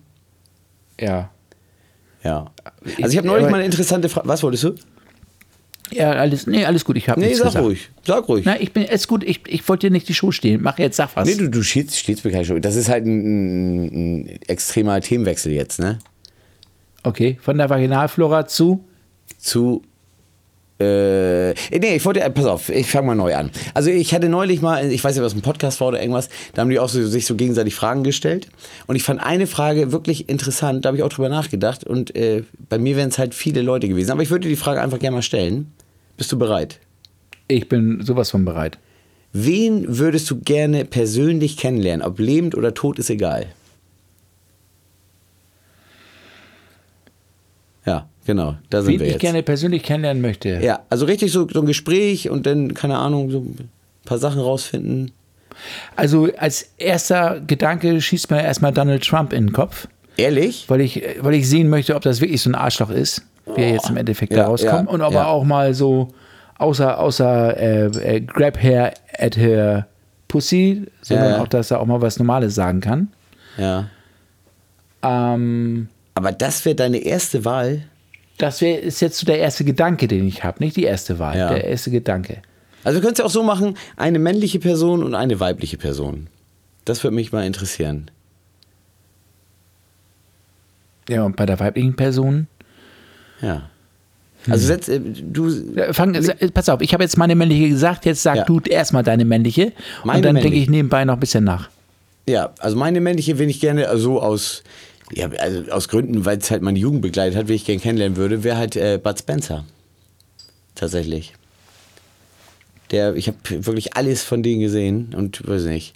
Speaker 1: Ja.
Speaker 3: Ja. Also, ich habe neulich mal eine interessante Frage. Was wolltest du?
Speaker 1: Ja, alles, nee, alles gut, ich habe
Speaker 3: Nee,
Speaker 1: nichts
Speaker 3: sag
Speaker 1: gesagt.
Speaker 3: ruhig. Sag ruhig.
Speaker 1: Na, ich bin, ist gut, ich, ich wollte dir nicht die Show stehlen. Mach jetzt, sag was.
Speaker 3: Nee, du, du stehst, stehst mir keine Schuld. Das ist halt ein, ein, ein extremer Themenwechsel jetzt, ne?
Speaker 1: Okay, von der Vaginalflora zu.
Speaker 3: Zu. Äh, nee, ich wollte, äh, pass auf, ich fange mal neu an. Also ich hatte neulich mal, ich weiß nicht, was ein Podcast war oder irgendwas, da haben die auch so, sich so gegenseitig Fragen gestellt. Und ich fand eine Frage wirklich interessant, da habe ich auch drüber nachgedacht. Und äh, bei mir wären es halt viele Leute gewesen. Aber ich würde die Frage einfach gerne mal stellen. Bist du bereit?
Speaker 1: Ich bin sowas von bereit.
Speaker 3: Wen würdest du gerne persönlich kennenlernen? Ob lebend oder tot, ist egal. Ja, genau, da sind
Speaker 1: Wen
Speaker 3: wir
Speaker 1: ich
Speaker 3: jetzt.
Speaker 1: gerne persönlich kennenlernen möchte.
Speaker 3: Ja, also richtig so, so ein Gespräch und dann, keine Ahnung, so ein paar Sachen rausfinden.
Speaker 1: Also als erster Gedanke schießt mir erstmal Donald Trump in den Kopf,
Speaker 3: Ehrlich?
Speaker 1: weil ich, weil ich sehen möchte, ob das wirklich so ein Arschloch ist, wie er jetzt im Endeffekt
Speaker 3: Ja,
Speaker 1: da rauskommt.
Speaker 3: ja,
Speaker 1: und ob
Speaker 3: ja.
Speaker 1: er auch mal so außer, außer äh, äh, Grab her at her Pussy, sondern auch, dass er auch mal was Normales sagen kann.
Speaker 3: Ja.
Speaker 1: Ähm,
Speaker 3: Aber das wäre deine erste Wahl?
Speaker 1: Das wär, ist jetzt so der erste Gedanke, den ich habe, nicht die erste Wahl,
Speaker 3: Ja.
Speaker 1: der erste Gedanke.
Speaker 3: Also wir können es ja auch so machen, eine männliche Person und eine weibliche Person. Das würde mich mal interessieren.
Speaker 1: Ja, und bei der weiblichen Person
Speaker 3: Ja. Also setz, äh, du,
Speaker 1: Fang, pass auf, ich habe jetzt meine männliche gesagt, jetzt sag
Speaker 3: Ja.
Speaker 1: du erstmal deine männliche
Speaker 3: Meine
Speaker 1: und dann denke ich nebenbei noch ein bisschen nach.
Speaker 3: ja, also meine männliche, wenn ich gerne, also aus, ja, also aus Gründen, weil es halt meine Jugend begleitet hat, wen ich gerne kennenlernen würde, wäre halt äh, Bud Spencer. Tatsächlich. Der, ich habe wirklich alles von denen gesehen und weiß nicht.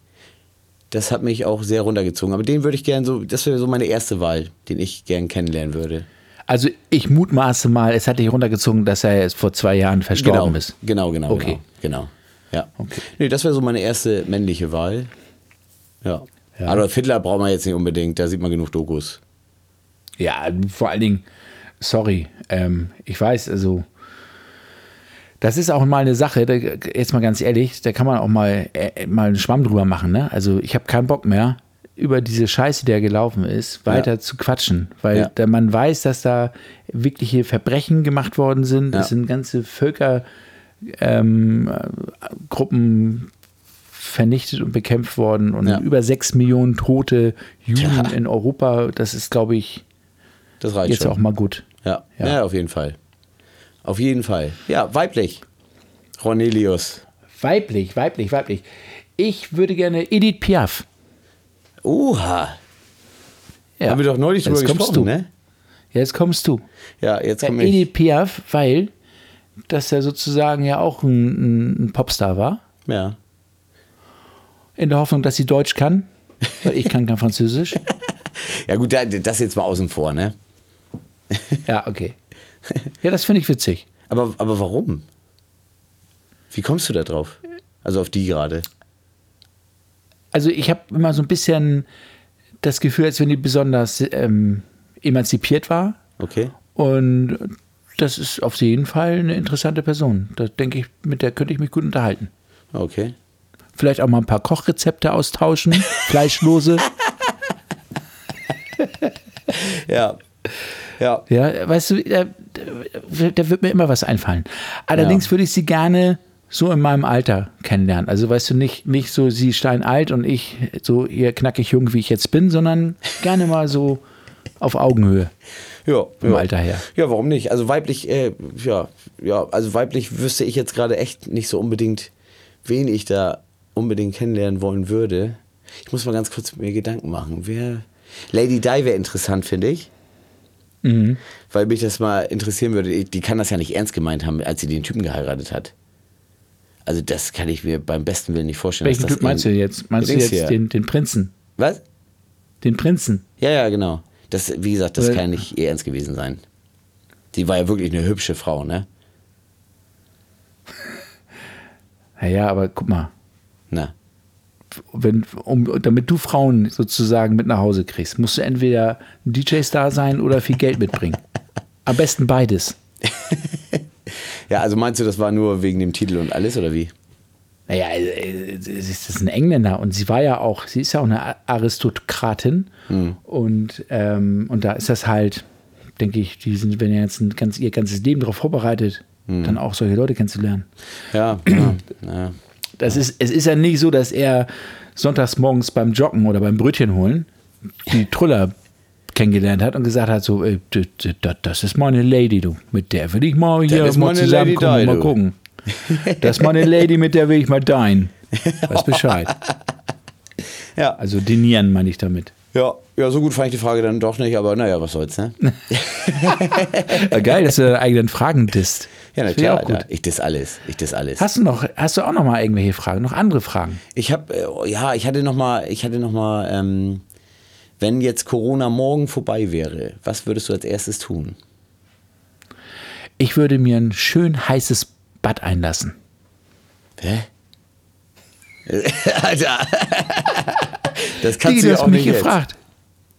Speaker 3: Das hat mich auch sehr runtergezogen. Aber den würde ich gerne so, das wäre so meine erste Wahl, den ich gern kennenlernen würde.
Speaker 1: Also ich mutmaße mal, es hat dich runtergezogen, dass er jetzt vor zwei Jahren verstorben
Speaker 3: genau,
Speaker 1: ist.
Speaker 3: Genau, genau,
Speaker 1: Okay.
Speaker 3: genau. genau. Ja.
Speaker 1: Okay.
Speaker 3: Nee, das wäre so meine erste männliche Wahl. Ja.
Speaker 1: Ja.
Speaker 3: Adolf Hitler braucht man jetzt nicht unbedingt, da sieht man genug Dokus.
Speaker 1: Ja, vor allen Dingen, sorry, ähm, ich weiß, also das ist auch mal eine Sache, da, jetzt mal ganz ehrlich, da kann man auch mal, äh, mal einen Schwamm drüber machen. Ne? Also ich habe keinen Bock mehr, über diese Scheiße, die da gelaufen ist, weiter
Speaker 3: Ja.
Speaker 1: zu quatschen, weil
Speaker 3: Ja.
Speaker 1: da man weiß, dass da wirkliche Verbrechen gemacht worden sind.
Speaker 3: Ja.
Speaker 1: Es sind ganze Völker, ähm, äh, vernichtet und bekämpft worden und
Speaker 3: Ja.
Speaker 1: über sechs Millionen tote Juden
Speaker 3: Ja.
Speaker 1: in Europa. Das ist, glaube ich,
Speaker 3: Das reicht
Speaker 1: jetzt
Speaker 3: schon.
Speaker 1: auch mal gut.
Speaker 3: Ja.
Speaker 1: Ja.
Speaker 3: Ja. auf jeden Fall. Auf jeden Fall. Ja, weiblich. Cornelius.
Speaker 1: Weiblich, weiblich, weiblich. Ich würde gerne Edith Piaf.
Speaker 3: Oha.
Speaker 1: Ja.
Speaker 3: Haben wir doch neulich drüber
Speaker 1: Jetzt kommst
Speaker 3: gesprochen,
Speaker 1: du.
Speaker 3: ne?
Speaker 1: Jetzt kommst du.
Speaker 3: Ja, jetzt
Speaker 1: Ja,
Speaker 3: komme ich.
Speaker 1: Edith Piaf, weil das ja sozusagen ja auch ein, ein Popstar war.
Speaker 3: Ja.
Speaker 1: In der Hoffnung, dass sie Deutsch kann. Weil ich kann kein Französisch.
Speaker 3: Ja, gut, da- das jetzt mal außen vor, ne?
Speaker 1: Ja, okay. Ja, das finde ich witzig.
Speaker 3: Aber, aber warum? Wie kommst du da drauf? Also auf die gerade.
Speaker 1: Also ich habe immer so ein bisschen das Gefühl, als wenn die besonders ähm, emanzipiert war.
Speaker 3: Okay.
Speaker 1: Und das ist auf jeden Fall eine interessante Person. Da denke ich, mit der könnte ich mich gut unterhalten.
Speaker 3: Okay.
Speaker 1: Vielleicht auch mal ein paar Kochrezepte austauschen, fleischlose.
Speaker 3: Ja. Ja.
Speaker 1: Ja, weißt du, da, da wird mir immer was einfallen. Allerdings
Speaker 3: Ja.
Speaker 1: würde ich sie gerne so in meinem Alter kennenlernen. Also weißt du, nicht, nicht so sie steinalt und ich so ihr knackig jung, wie ich jetzt bin, sondern gerne mal so auf Augenhöhe
Speaker 3: Ja,
Speaker 1: vom
Speaker 3: ja.
Speaker 1: Alter her.
Speaker 3: Ja, warum nicht? Also weiblich, äh, ja, ja, also weiblich wüsste ich jetzt gerade echt nicht so unbedingt, wen ich da unbedingt kennenlernen wollen würde. Ich muss mal ganz kurz mir Gedanken machen. Wer. Lady Di wäre interessant, finde ich.
Speaker 1: Mhm.
Speaker 3: Weil mich das mal interessieren würde. Die kann das ja nicht ernst gemeint haben, als sie den Typen geheiratet hat. Also das kann ich mir beim besten Willen nicht vorstellen.
Speaker 1: Welchen Typ meinst du jetzt? Meinst du jetzt
Speaker 3: hier.
Speaker 1: den, den Prinzen?
Speaker 3: Was?
Speaker 1: Den Prinzen?
Speaker 3: Ja, ja, genau. Das, wie gesagt, das
Speaker 1: Weil-
Speaker 3: kann nicht ihr ernst gewesen sein. Die war ja wirklich eine hübsche Frau, ne?
Speaker 1: Naja, aber guck mal,
Speaker 3: Na.
Speaker 1: wenn, um, damit du Frauen sozusagen mit nach Hause kriegst, musst du entweder ein DJ-Star sein oder viel Geld mitbringen. Am besten beides.
Speaker 3: Ja, also meinst du, das war nur wegen dem Titel und alles oder wie?
Speaker 1: Naja, äh, sie ist ein Engländer und sie war ja auch, sie ist ja auch eine Aristokratin und, ähm, und da ist das halt, denke ich, die sind, wenn ihr jetzt ein ganz, ihr ganzes Leben darauf vorbereitet, dann auch solche Leute kennenzulernen.
Speaker 3: Ja, ja, ja.
Speaker 1: Das ist, es ist ja nicht so, dass er sonntags morgens beim Joggen oder beim Brötchen holen die Truller kennengelernt hat und gesagt hat, so, ey, d- das ist meine Lady, du. Mit der will ich mal hier mal zusammenkommen und mal gucken. Das ist meine Lady, mit der will ich mal dein. Weiß Bescheid.
Speaker 3: Ja.
Speaker 1: Also dinieren meine ich damit.
Speaker 3: ja, ja, so gut fand ich die Frage dann doch nicht, aber naja, was soll's, ne?
Speaker 1: Geil, dass du deine eigenen Fragen disst.
Speaker 3: Ja, natürlich.
Speaker 1: auch gut.
Speaker 3: Ich das alles. Ich das alles.
Speaker 1: Hast du noch, hast du auch noch mal irgendwelche Fragen, noch andere Fragen?
Speaker 3: Ich habe, äh, ja, ich hatte noch mal, ich hatte noch mal, ähm, wenn jetzt Corona morgen vorbei wäre, was würdest du als erstes tun?
Speaker 1: Ich würde mir ein schön heißes Bad einlassen.
Speaker 3: Hä? Alter. das kannst
Speaker 1: Digi,
Speaker 3: du ja auch
Speaker 1: mich
Speaker 3: nicht
Speaker 1: gefragt.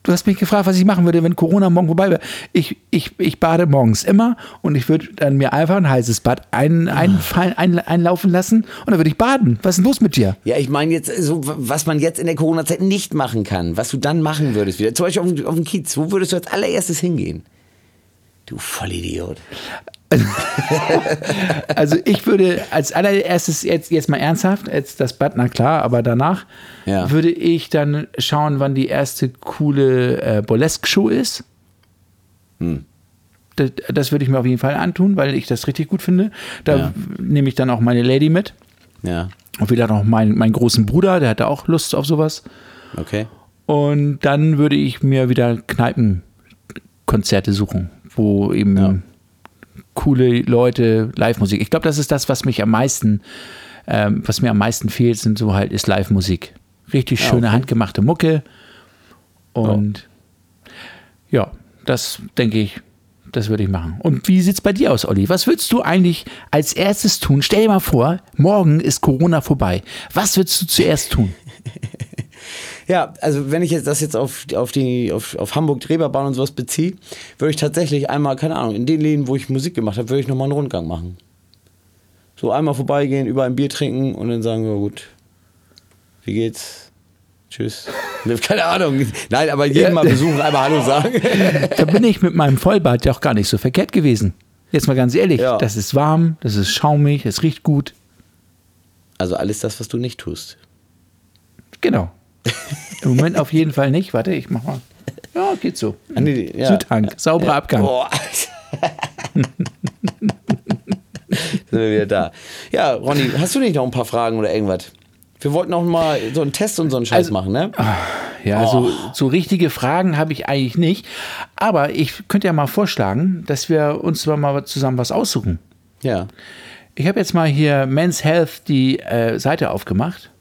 Speaker 1: Du hast mich gefragt, was ich machen würde, wenn Corona morgen vorbei wäre. Ich, ich, ich bade morgens immer und ich würde dann mir einfach ein heißes Bad ein, einfallen, ein, einlaufen lassen und dann würde ich baden. Was ist denn los mit dir?
Speaker 3: Ja, ich meine jetzt, so, was man jetzt in der Corona-Zeit nicht machen kann, was du dann machen würdest wieder. Zum Beispiel auf, auf dem Kiez, wo würdest du als allererstes hingehen? Du Vollidiot.
Speaker 1: Also ich würde als allererstes jetzt, jetzt mal ernsthaft, jetzt das Bad, na klar, aber danach
Speaker 3: Ja.
Speaker 1: würde ich dann schauen, wann die erste coole äh, Burlesque-Show ist.
Speaker 3: Hm.
Speaker 1: Das, das würde ich mir auf jeden Fall antun, weil ich das richtig gut finde. Da
Speaker 3: Ja.
Speaker 1: nehme ich dann auch meine Lady mit.
Speaker 3: Ja,
Speaker 1: Und vielleicht auch meinen, meinen großen Bruder, der hatte auch Lust auf sowas.
Speaker 3: okay.
Speaker 1: Und dann würde ich mir wieder Kneipenkonzerte suchen, wo eben
Speaker 3: Ja.
Speaker 1: coole Leute, Live-Musik. Ich glaube, das ist das, was mich am meisten, ähm, was mir am meisten fehlt, sind so halt, ist Live-Musik. Richtig schöne
Speaker 3: okay.
Speaker 1: handgemachte Mucke. Und ja, das denke ich, das würde ich machen. Und wie sieht's bei dir aus, Olli? Was würdest du eigentlich als erstes tun? Stell dir mal vor, morgen ist Corona vorbei. Was würdest du zuerst tun?
Speaker 3: Ja, also wenn ich jetzt das jetzt auf, auf, die, auf, auf Hamburg Reeperbahn und sowas beziehe, würde ich tatsächlich einmal, keine Ahnung, in den Läden, wo ich Musik gemacht habe, würde ich nochmal einen Rundgang machen. So einmal vorbeigehen, überall ein Bier trinken und dann sagen, ja gut, wie geht's? Tschüss. Keine Ahnung. Nein, aber jeden mal besuchen, einmal Hallo sagen.
Speaker 1: Da bin ich mit meinem Vollbart ja auch gar nicht so verkehrt gewesen. Jetzt mal ganz ehrlich,
Speaker 3: Ja.
Speaker 1: das ist warm, das ist schaumig, es riecht gut.
Speaker 3: Also alles das, was du nicht tust.
Speaker 1: Genau. Im Moment auf jeden Fall nicht. Warte, ich mach mal. Ja, geht so.
Speaker 3: Ah, nee, ja.
Speaker 1: Südhang, sauberer Abgang.
Speaker 3: Boah. Sind wir wieder da. Ja, Ronny, hast du nicht noch ein paar Fragen oder irgendwas? Wir wollten auch mal so einen Test und so einen Scheiß
Speaker 1: Also-
Speaker 3: machen, ne?
Speaker 1: Ja, so, so richtige Fragen habe ich eigentlich nicht. Aber ich könnte ja mal vorschlagen, dass wir uns mal zusammen was aussuchen.
Speaker 3: Ja.
Speaker 1: Ich habe jetzt mal hier Men's Health die äh, Seite aufgemacht.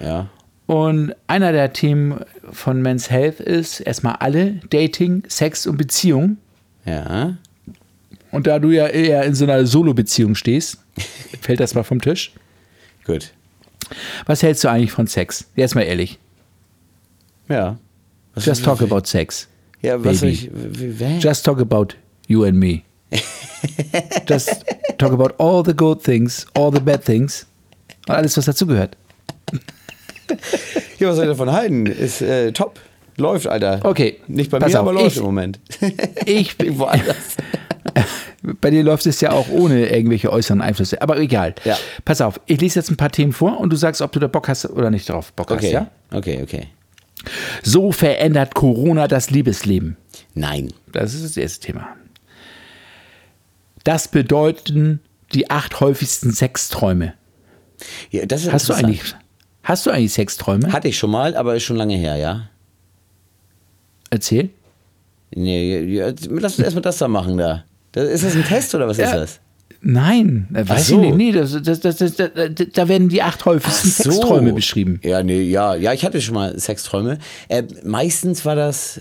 Speaker 3: Ja.
Speaker 1: Und einer der Themen von Men's Health ist erstmal alle Dating, Sex und Beziehung.
Speaker 3: Ja.
Speaker 1: Und da du ja eher in so einer Solo-Beziehung stehst, fällt das mal vom Tisch.
Speaker 3: Gut.
Speaker 1: Was hältst du eigentlich von Sex? Jetzt mal ehrlich.
Speaker 3: Ja. Was
Speaker 1: Just talk about sex.
Speaker 3: Ja, was soll
Speaker 1: baby.
Speaker 3: ich.
Speaker 1: Just talk about you and me. Just talk about all the good things, all the bad things. Und alles, was dazugehört.
Speaker 3: Ja, was soll ich davon halten? Ist äh, top. Läuft, Alter.
Speaker 1: Okay,
Speaker 3: Nicht bei
Speaker 1: pass
Speaker 3: mir,
Speaker 1: auf,
Speaker 3: aber läuft
Speaker 1: ich-
Speaker 3: im Moment.
Speaker 1: Ich,
Speaker 3: Irgendwo anders.
Speaker 1: bei dir läuft es ja auch ohne irgendwelche äußeren Einflüsse. Aber egal.
Speaker 3: Ja.
Speaker 1: Pass auf, ich lese jetzt ein paar Themen vor und du sagst, ob du da Bock hast oder nicht drauf Bock
Speaker 3: Okay.
Speaker 1: hast. Ja?
Speaker 3: Okay, okay.
Speaker 1: So verändert Corona das Liebesleben.
Speaker 3: Nein.
Speaker 1: Das ist das erste Thema. Das bedeuten die acht häufigsten Sexträume.
Speaker 3: Ja, das ist
Speaker 1: Hast du eigentlich, hast du eigentlich Sexträume?
Speaker 3: Hatte ich schon mal, aber ist schon lange her, ja.
Speaker 1: Erzähl.
Speaker 3: Nee, lass uns erstmal das da machen da. Ist das ein Test oder was ist
Speaker 1: Ja.
Speaker 3: das?
Speaker 1: Nein, äh, weiß
Speaker 3: so.
Speaker 1: ich nicht. Nee, das, das, das, da werden die acht häufigsten
Speaker 3: Ach so.
Speaker 1: Sexträume beschrieben.
Speaker 3: Ja, nee, ja, ja, ich hatte schon mal Sexträume. Äh, meistens war das.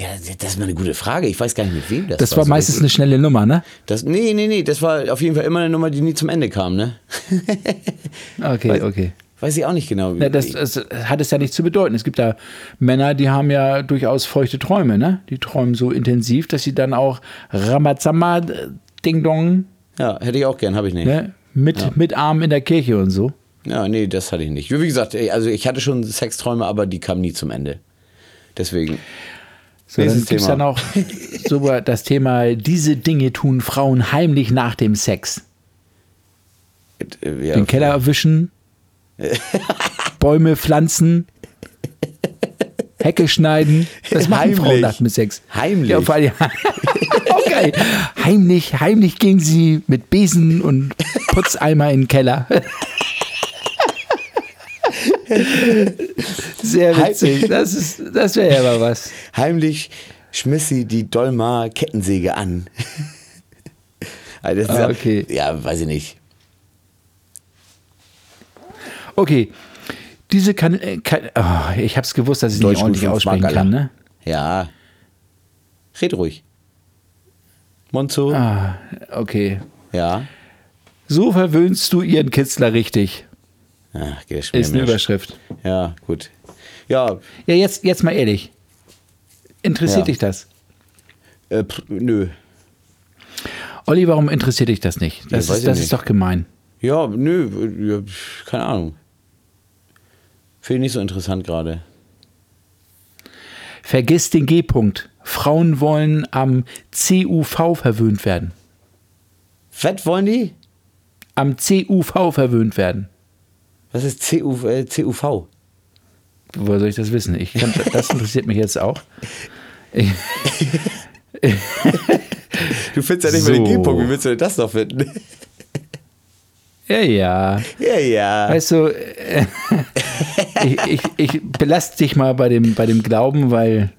Speaker 3: Ja, das ist mal eine gute Frage. Ich weiß gar nicht, mit wem das,
Speaker 1: Das war
Speaker 3: so
Speaker 1: meistens
Speaker 3: richtig.
Speaker 1: eine schnelle Nummer, ne?
Speaker 3: Das, nee, nee, nee, das war auf jeden Fall immer eine Nummer, die nie zum Ende kam, ne?
Speaker 1: Okay, okay.
Speaker 3: Weiß ich auch nicht genau.
Speaker 1: Ja, das, das hat es ja nicht zu bedeuten. Es gibt da Männer, die haben ja durchaus feuchte Träume, ne? Die träumen so intensiv, dass sie dann auch Ramazamba, äh, Ding Dong,
Speaker 3: ja, hätte ich auch gern, habe ich nicht.
Speaker 1: ne? Mit, mit Armen in der Kirche und so.
Speaker 3: Ja, nee, das hatte ich nicht. Wie gesagt, also ich hatte schon Sexträume, aber die kamen nie zum Ende. Deswegen.
Speaker 1: So, gibt es
Speaker 3: Thema.
Speaker 1: dann auch so das Thema, diese Dinge tun Frauen heimlich nach dem Sex.
Speaker 3: Äh, ja,
Speaker 1: Den Keller erwischen, Bäume pflanzen, Hecke schneiden. Das machen Frauen
Speaker 3: Heimlich.
Speaker 1: nach dem Sex.
Speaker 3: Heimlich.
Speaker 1: Ja, vor allem, okay. Heimlich, heimlich gehen sie mit Besen und Putzeimer in den Keller. Sehr witzig. Das, ist- das wäre ja mal was.
Speaker 3: Heimlich schmiss sie die Dolmar Kettensäge an. Also
Speaker 1: Ah,
Speaker 3: ja-
Speaker 1: okay.
Speaker 3: Ja, weiß ich nicht.
Speaker 1: Okay. Diese kann, äh, kann oh, ich habe es gewusst, dass ich
Speaker 3: Deutsch
Speaker 1: nicht ordentlich aussprechen
Speaker 3: Mark,
Speaker 1: kann, ne?
Speaker 3: Ja. Red ruhig. Monzo.
Speaker 1: Ah, okay.
Speaker 3: Ja.
Speaker 1: So verwöhnst du ihren Kitzler richtig.
Speaker 3: Ach,
Speaker 1: Ist eine Überschrift.
Speaker 3: Ja, gut. Ja,
Speaker 1: Ja, jetzt, jetzt mal ehrlich. Interessiert
Speaker 3: Ja.
Speaker 1: dich das?
Speaker 3: äh, nö.
Speaker 1: Olli, warum interessiert dich das nicht? Das,
Speaker 3: weiß
Speaker 1: ist, das
Speaker 3: nicht.
Speaker 1: ist doch gemein.
Speaker 3: Ja, nö, ja, keine Ahnung. Finde ich nicht so interessant gerade.
Speaker 1: Vergiss den G-Punkt. Frauen wollen am CUV verwöhnt werden.
Speaker 3: Was wollen die?
Speaker 1: Am CUV verwöhnt werden.
Speaker 3: Was ist CU, äh, CUV?
Speaker 1: Woher soll ich das wissen? Ich kann, das interessiert mich jetzt auch. Ich,
Speaker 3: Du findest ja nicht mal den
Speaker 1: So.
Speaker 3: G-Punkt, wie willst du denn das noch finden?
Speaker 1: ja, ja.
Speaker 3: ja, ja.
Speaker 1: Weißt du, äh, ich, ich, ich belaste dich mal bei dem, bei dem Glauben, weil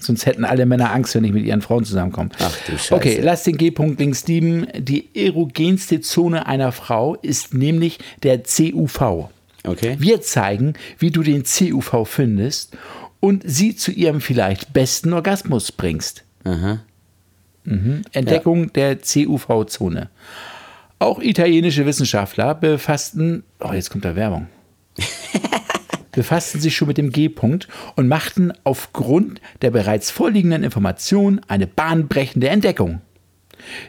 Speaker 1: sonst hätten alle Männer Angst, wenn ich mit ihren Frauen zusammenkomme.
Speaker 3: Ach du Scheiße.
Speaker 1: Okay, lass den G-Punkt links lieben. Die erogenste Zone einer Frau ist nämlich der CUV.
Speaker 3: Okay.
Speaker 1: Wir zeigen, wie du den CUV findest und sie zu ihrem vielleicht besten Orgasmus bringst.
Speaker 3: Aha.
Speaker 1: Mhm. Entdeckung der CUV-Zone. Auch italienische Wissenschaftler befassten, oh, jetzt kommt da Werbung, befassten sich schon mit dem G-Punkt und machten aufgrund der bereits vorliegenden Informationen eine bahnbrechende Entdeckung.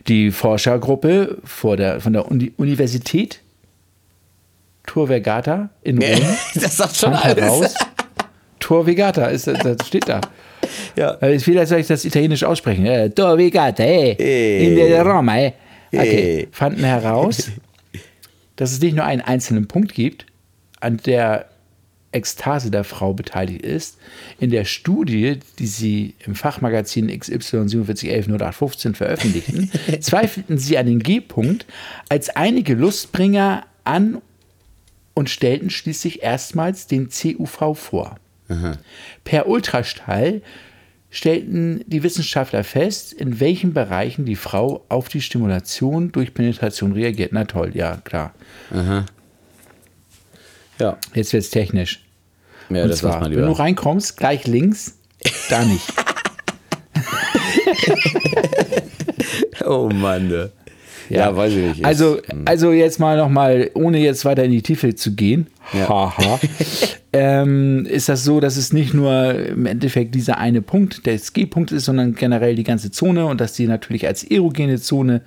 Speaker 1: Die Forschergruppe der, von der Uni Universität Tor Vergata in Rom
Speaker 3: Das sagt schon alles.
Speaker 1: Tor Vergata, ist, das steht da.
Speaker 3: Ja.
Speaker 1: Äh, Vielleicht soll ich das italienisch aussprechen. Äh, Tor Vergata, eh.
Speaker 3: Eh.
Speaker 1: In der Roma, eh. Okay. Fanden heraus, dass es nicht nur einen einzelnen Punkt gibt, an der Ekstase der Frau beteiligt ist. In der Studie, die sie im Fachmagazin XY 4711 veröffentlichten, zweifelten sie an den G-Punkt als einige Lustbringer an und stellten schließlich erstmals den CUV vor. Per Ultraschall stellten die Wissenschaftler fest, in welchen Bereichen die Frau auf die Stimulation durch Penetration reagiert. Na toll, ja, klar.
Speaker 3: Ja,
Speaker 1: Jetzt wird es technisch.
Speaker 3: ja
Speaker 1: Und
Speaker 3: das
Speaker 1: zwar, wenn du reinkommst, gleich links, da nicht.
Speaker 3: Oh Mann. Ne. Ja. weiß ich nicht.
Speaker 1: Also, also jetzt mal nochmal, ohne jetzt weiter in die Tiefe zu gehen,
Speaker 3: Ja.
Speaker 1: haha, ähm, ist das so, dass es nicht nur im Endeffekt dieser eine Punkt des G-Punkt ist, sondern generell die ganze Zone und dass die natürlich als erogene Zone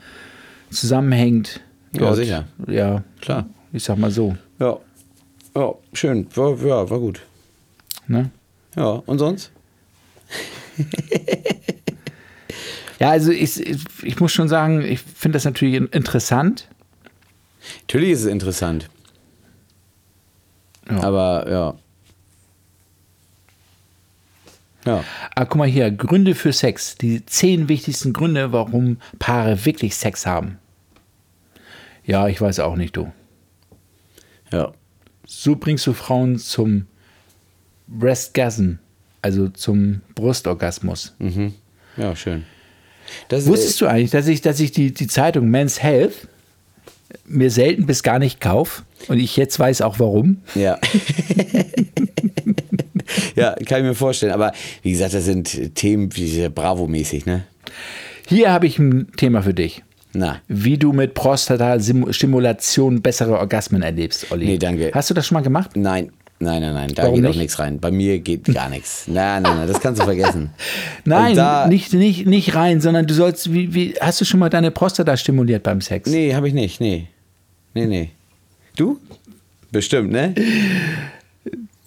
Speaker 1: zusammenhängt.
Speaker 3: Ja, sicher.
Speaker 1: Ja,
Speaker 3: Klar.
Speaker 1: Ich sag mal so.
Speaker 3: Ja. Ja, schön. War, ja, war gut.
Speaker 1: Ne?
Speaker 3: Ja, und sonst?
Speaker 1: Ja, also ich, ich, muss schon sagen, ich finde das natürlich in- interessant.
Speaker 3: Natürlich ist es interessant.
Speaker 1: Ja.
Speaker 3: Aber ja. Ja.
Speaker 1: Ah, guck mal hier, Gründe für Sex. Die zehn wichtigsten Gründe, warum Paare wirklich Sex haben. Ja, ich weiß auch nicht, du.
Speaker 3: Ja.
Speaker 1: So bringst du Frauen zum Breastgasm, also zum Brustorgasmus.
Speaker 3: Ja, schön. Das
Speaker 1: Wusstest du eigentlich, dass ich, dass ich die, die Zeitung Men's Health mir selten bis gar nicht kaufe und ich jetzt weiß auch warum?
Speaker 3: Ja. ja, kann ich mir vorstellen. Aber wie gesagt, das sind Themen wie sehr Bravo-mäßig, ne?
Speaker 1: Hier habe ich ein Thema für dich.
Speaker 3: Na.
Speaker 1: Wie du mit Prostata-Stimulation bessere Orgasmen erlebst, Olli.
Speaker 3: Nee, danke.
Speaker 1: Hast du das schon mal gemacht?
Speaker 3: Nein, nein, nein, nein. Da
Speaker 1: Warum
Speaker 3: geht auch
Speaker 1: nicht?
Speaker 3: nichts rein. Bei mir geht gar nichts. Nein, nein, nein, das kannst du vergessen.
Speaker 1: Nein,
Speaker 3: da,
Speaker 1: nicht, nicht, nicht rein, sondern du sollst, wie, wie, hast du schon mal deine Prostata stimuliert beim Sex?
Speaker 3: Nee, habe ich nicht, nee. Nee, nee. Du? Bestimmt, ne?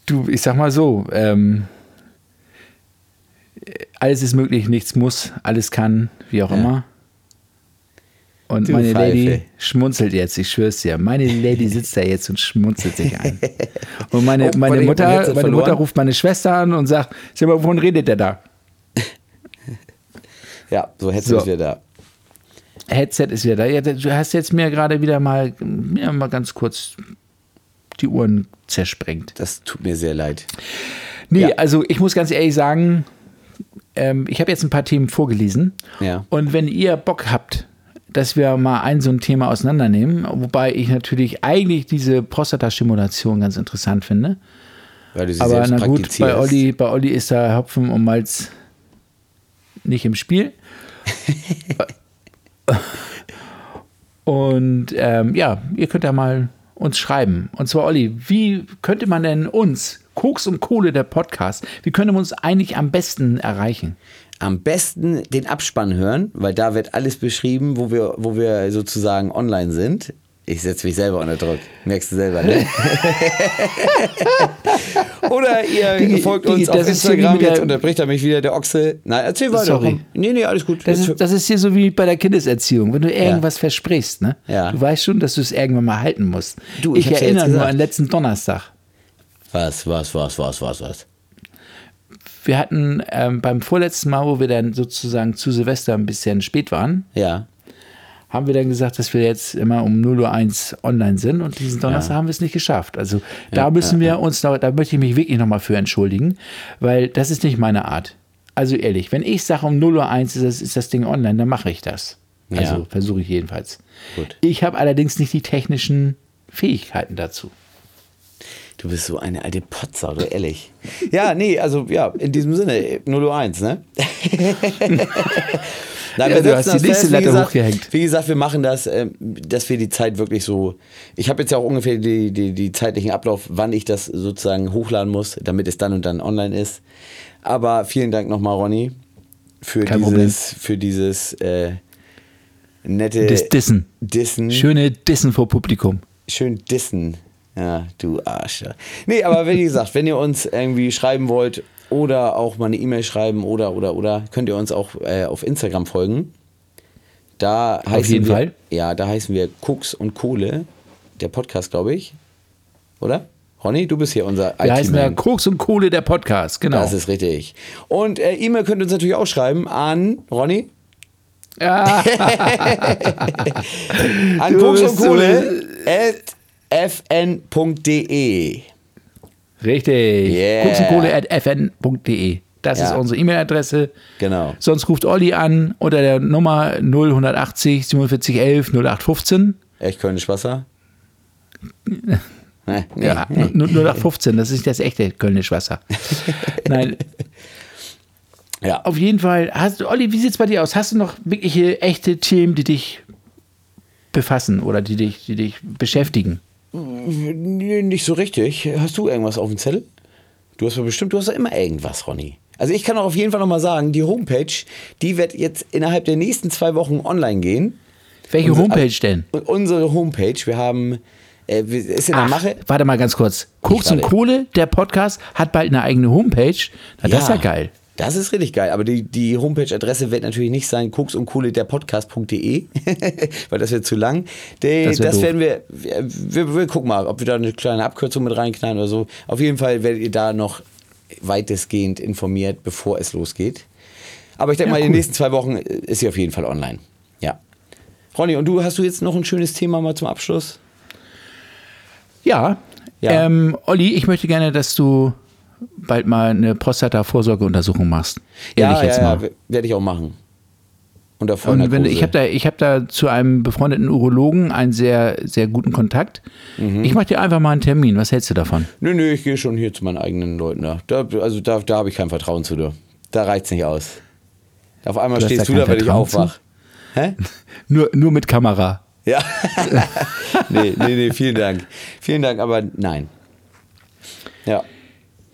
Speaker 1: Du, ich sag mal so, ähm, alles ist möglich, nichts muss, alles kann, wie auch
Speaker 3: Ja.
Speaker 1: immer. Und
Speaker 3: Du
Speaker 1: meine Lady
Speaker 3: Pfeife.
Speaker 1: schmunzelt jetzt, ich schwör's dir. Meine Lady sitzt da jetzt und schmunzelt sich ein. Und meine,
Speaker 3: Oh,
Speaker 1: meine, Mutter,
Speaker 3: Headset
Speaker 1: meine. Mutter ruft meine Schwester an und sagt, sag mal, wovon redet der da?
Speaker 3: Ja, so hättest
Speaker 1: So.
Speaker 3: es wieder da.
Speaker 1: Headset ist wieder da. Ja, du hast jetzt mir gerade wieder mal, mir mal ganz kurz die Uhren zersprengt.
Speaker 3: Das tut mir sehr leid.
Speaker 1: Nee,
Speaker 3: Ja.
Speaker 1: also ich muss ganz ehrlich sagen, ähm, ich habe jetzt ein paar Themen vorgelesen.
Speaker 3: Ja.
Speaker 1: Und wenn ihr Bock habt, dass wir mal ein so ein Thema auseinandernehmen, wobei ich natürlich eigentlich diese Prostatastimulation ganz interessant finde.
Speaker 3: Weil du sie
Speaker 1: Aber na gut, bei. Olli, bei Olli ist da Hopfen und Malz nicht im Spiel. und ähm, ja, ihr könnt ja mal uns schreiben. Und zwar, Olli, wie könnte man denn uns, Koks und Kohle, der Podcast, wie könnte man uns eigentlich am besten erreichen?
Speaker 3: Am besten den Abspann hören, weil da wird alles beschrieben, wo wir, wo wir sozusagen online sind. Ich setze mich selber unter Druck. Merkst du selber, ne? Oder ihr
Speaker 1: Die-
Speaker 3: folgt
Speaker 1: die-
Speaker 3: uns auf Instagram.
Speaker 1: mit der-
Speaker 3: Jetzt unterbricht er mich wieder, der Ochse. Nein, erzähl weiter.
Speaker 1: Sorry.
Speaker 3: Nee, nee, alles gut.
Speaker 1: Das
Speaker 3: Jetzt-
Speaker 1: ist, das ist hier so wie bei der Kindeserziehung. Wenn du irgendwas versprichst, ne?
Speaker 3: Ja.
Speaker 1: Du weißt schon, dass du es irgendwann mal halten musst.
Speaker 3: Du, ich
Speaker 1: ich
Speaker 3: ja
Speaker 1: erinnere
Speaker 3: jetzt
Speaker 1: nur an letzten Donnerstag.
Speaker 3: was, was, was, was, was, was?
Speaker 1: Wir hatten ähm, beim vorletzten Mal, wo wir dann sozusagen zu Silvester ein bisschen spät waren,
Speaker 3: Ja.
Speaker 1: haben wir dann gesagt, dass wir jetzt immer um 0.01 Uhr online sind und diesen Donnerstag haben wir es nicht geschafft. Also da müssen wir uns noch, da möchte ich mich wirklich nochmal für entschuldigen, weil das ist nicht meine Art. Also ehrlich, wenn ich sage um 0.01 Uhr ist das, ist das Ding online, dann mache ich das.
Speaker 3: Ja.
Speaker 1: Also versuche ich jedenfalls.
Speaker 3: Gut.
Speaker 1: Ich habe allerdings nicht die technischen Fähigkeiten dazu.
Speaker 3: Du bist so eine alte Potsau, du ehrlich. Ja, nee, also ja, in diesem Sinne, 001, ne? Nein,
Speaker 1: Ja, du hast die
Speaker 3: das
Speaker 1: nächste
Speaker 3: fest, wie
Speaker 1: Latte
Speaker 3: gesagt,
Speaker 1: hochgehängt.
Speaker 3: Wie gesagt, wir machen das, ähm, dass wir die Zeit wirklich so. Ich habe jetzt ja auch ungefähr die, die, die zeitlichen Ablauf, wann ich das sozusagen hochladen muss, damit es dann und dann online ist. Aber vielen Dank nochmal, Ronny, für
Speaker 1: Kein
Speaker 3: dieses, für dieses äh, nette
Speaker 1: Das Dissen.
Speaker 3: Dissen.
Speaker 1: Schöne Dissen vor Publikum.
Speaker 3: Schön dissen. Ja, du Arsch. ja. Nee, aber wie gesagt, wenn ihr uns irgendwie schreiben wollt oder auch mal eine E-Mail schreiben oder, oder, oder, könnt ihr uns auch äh, auf Instagram folgen. Da heißen
Speaker 1: jeden
Speaker 3: wir,
Speaker 1: Fall.
Speaker 3: Ja, da heißen wir Koks und Kohle, der Podcast, glaube ich. Oder? Ronny, du bist hier unser
Speaker 1: Wir heißen ja. Koks und Kohle, der Podcast, genau.
Speaker 3: Das ist richtig. Und äh, E-Mail könnt ihr uns natürlich auch schreiben an Ronny.
Speaker 1: ja,
Speaker 3: An Koks und
Speaker 1: so-
Speaker 3: Kohle at fn.de.
Speaker 1: richtig.
Speaker 3: Yeah.
Speaker 1: Koks und Kohle at fn.de. Das
Speaker 3: Ja.
Speaker 1: ist unsere E-Mail-Adresse.
Speaker 3: Genau.
Speaker 1: Sonst ruft Olli an unter der Nummer 0180 47 11 0815.
Speaker 3: Echt Kölnisch Wasser? Nee, nee,
Speaker 1: Ja,
Speaker 3: nee.
Speaker 1: 0815, das ist das echte Kölnisch Wasser. Nein,
Speaker 3: Ja.
Speaker 1: auf jeden Fall. Hast, du- Olli, wie sieht es bei dir aus? Hast du noch wirkliche echte Themen, die dich befassen oder die dich, die dich beschäftigen?
Speaker 3: Nee, nicht so richtig. Hast du irgendwas auf dem Zettel? Du hast ja bestimmt, du hast ja immer irgendwas, Ronny. Also ich kann auch auf jeden Fall nochmal sagen, die Homepage, die wird jetzt innerhalb der nächsten zwei Wochen online gehen.
Speaker 1: Welche
Speaker 3: Unsere-
Speaker 1: Homepage denn?
Speaker 3: Unsere Homepage, wir haben, äh, ist in der
Speaker 1: Ach,
Speaker 3: Mache.
Speaker 1: warte mal ganz kurz. Koks und. Kohle, der Podcast, hat bald eine eigene Homepage. Na, das ist ja geil.
Speaker 3: Das ist richtig geil. Aber die, die Homepage-Adresse wird natürlich nicht sein koks und Kohle der Podcast.de, weil das wird zu lang. Die,
Speaker 1: Das
Speaker 3: das werden wir, wir, wir, wir gucken mal, ob wir da eine kleine Abkürzung mit reinknallen oder so. Auf jeden Fall werdet ihr da noch weitestgehend informiert, bevor es losgeht. Aber ich denke
Speaker 1: Ja,
Speaker 3: mal, in
Speaker 1: cool.
Speaker 3: den nächsten zwei Wochen ist sie auf jeden Fall online. Ja. Ronny, und du hast du jetzt noch ein schönes Thema mal zum Abschluss?
Speaker 1: Ja.
Speaker 3: Ja.
Speaker 1: Ähm, Olli, ich möchte gerne, dass du bald mal eine Prostata-Vorsorgeuntersuchung machst. Ehrlich jetzt mal.
Speaker 3: werde ich auch machen. Unter
Speaker 1: Und wenn, ich habe da, ich hab da zu einem befreundeten Urologen einen sehr, sehr guten Kontakt.
Speaker 3: Mhm.
Speaker 1: Ich mache dir einfach mal einen Termin. Was hältst du davon?
Speaker 3: Nö, nö, ich gehe schon hier zu meinen eigenen Leuten da. da also da, da habe ich kein Vertrauen zu dir. Da reicht's nicht aus. Auf einmal
Speaker 1: Du
Speaker 3: stehst
Speaker 1: da
Speaker 3: du da, wenn ich aufwach. Hä?
Speaker 1: Nur, nur mit Kamera.
Speaker 3: Ja. nee, nee, nee, vielen Dank. Vielen Dank, aber nein. Ja.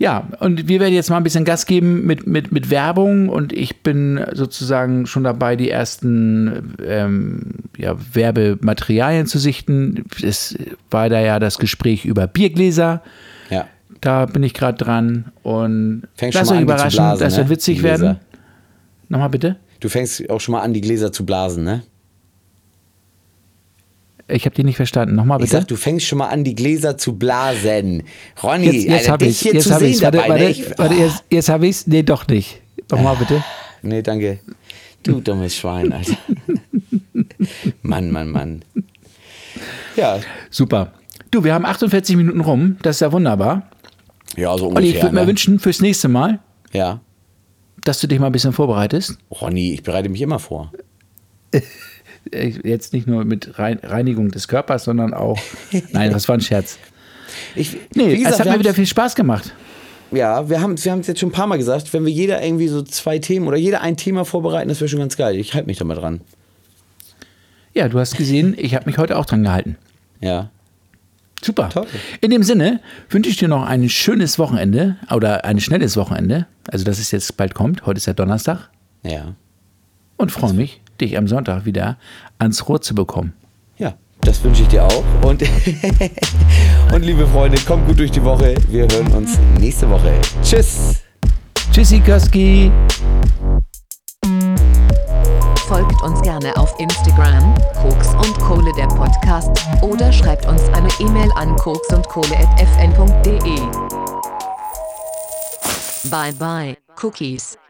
Speaker 1: Ja, und wir werden jetzt mal ein bisschen Gas geben mit, mit, mit Werbung und ich bin sozusagen schon dabei, die ersten ähm, ja, Werbematerialien zu sichten. Es war da ja das Gespräch über Biergläser.
Speaker 3: Ja.
Speaker 1: Da bin ich gerade dran und
Speaker 3: Fängst
Speaker 1: lasst
Speaker 3: schon
Speaker 1: euch überraschen,
Speaker 3: blasen,
Speaker 1: das wird
Speaker 3: ne?
Speaker 1: witzig werden. Nochmal bitte.
Speaker 3: Du fängst auch schon mal an, die Gläser zu blasen, ne?
Speaker 1: Ich habe die nicht verstanden. Nochmal
Speaker 3: Ich
Speaker 1: bitte.
Speaker 3: sag, du fängst schon mal an, die Gläser zu blasen. Ronny,
Speaker 1: jetzt jetzt
Speaker 3: Alter,
Speaker 1: habe ich Jetzt habe ich Warte, warte,
Speaker 3: ne? Ich,
Speaker 1: warte, jetzt, jetzt habe ich es. Nee, doch nicht. Nochmal bitte.
Speaker 3: Nee, danke. Du dummes Schwein, Alter. Mann, Mann, Mann. Ja,
Speaker 1: Super. Du, wir haben 48 Minuten rum. Das ist ja wunderbar.
Speaker 3: ja so
Speaker 1: Und
Speaker 3: ungefähr.
Speaker 1: ich würde mir
Speaker 3: ne?
Speaker 1: wünschen, fürs nächste Mal,
Speaker 3: Ja.
Speaker 1: dass du dich mal ein bisschen vorbereitest.
Speaker 3: Ronny, ich bereite mich immer vor.
Speaker 1: Äh, Jetzt nicht nur mit Rein- Reinigung des Körpers, sondern auch. Nein, das war ein Scherz.
Speaker 3: Ich,
Speaker 1: Nee,
Speaker 3: gesagt,
Speaker 1: es hat mir wieder viel Spaß gemacht.
Speaker 3: Ja, wir haben wir es jetzt schon ein paar Mal gesagt, wenn wir jeder irgendwie so zwei Themen oder jeder ein Thema vorbereiten, das wäre schon ganz geil. Ich halte mich da mal dran.
Speaker 1: Ja, du hast gesehen, ich habe mich heute auch dran gehalten.
Speaker 3: Ja.
Speaker 1: Super.
Speaker 3: Toll.
Speaker 1: In dem Sinne wünsche ich dir noch ein schönes Wochenende oder ein schnelles Wochenende. Also, dass es jetzt bald kommt. Heute ist ja Donnerstag.
Speaker 3: Ja.
Speaker 1: Und freue mich, dich am Sonntag wieder ans Rohr zu bekommen.
Speaker 3: Ja, das wünsche ich dir auch. Und, und liebe Freunde, kommt gut durch die Woche. Wir hören uns nächste Woche. Tschüss.
Speaker 1: Tschüssi, Koski.
Speaker 2: Folgt uns gerne auf Instagram, Koks und Kohle der Podcast, oder schreibt uns eine E-Mail an koksundkohle.fn.de. Bye bye, Cookies.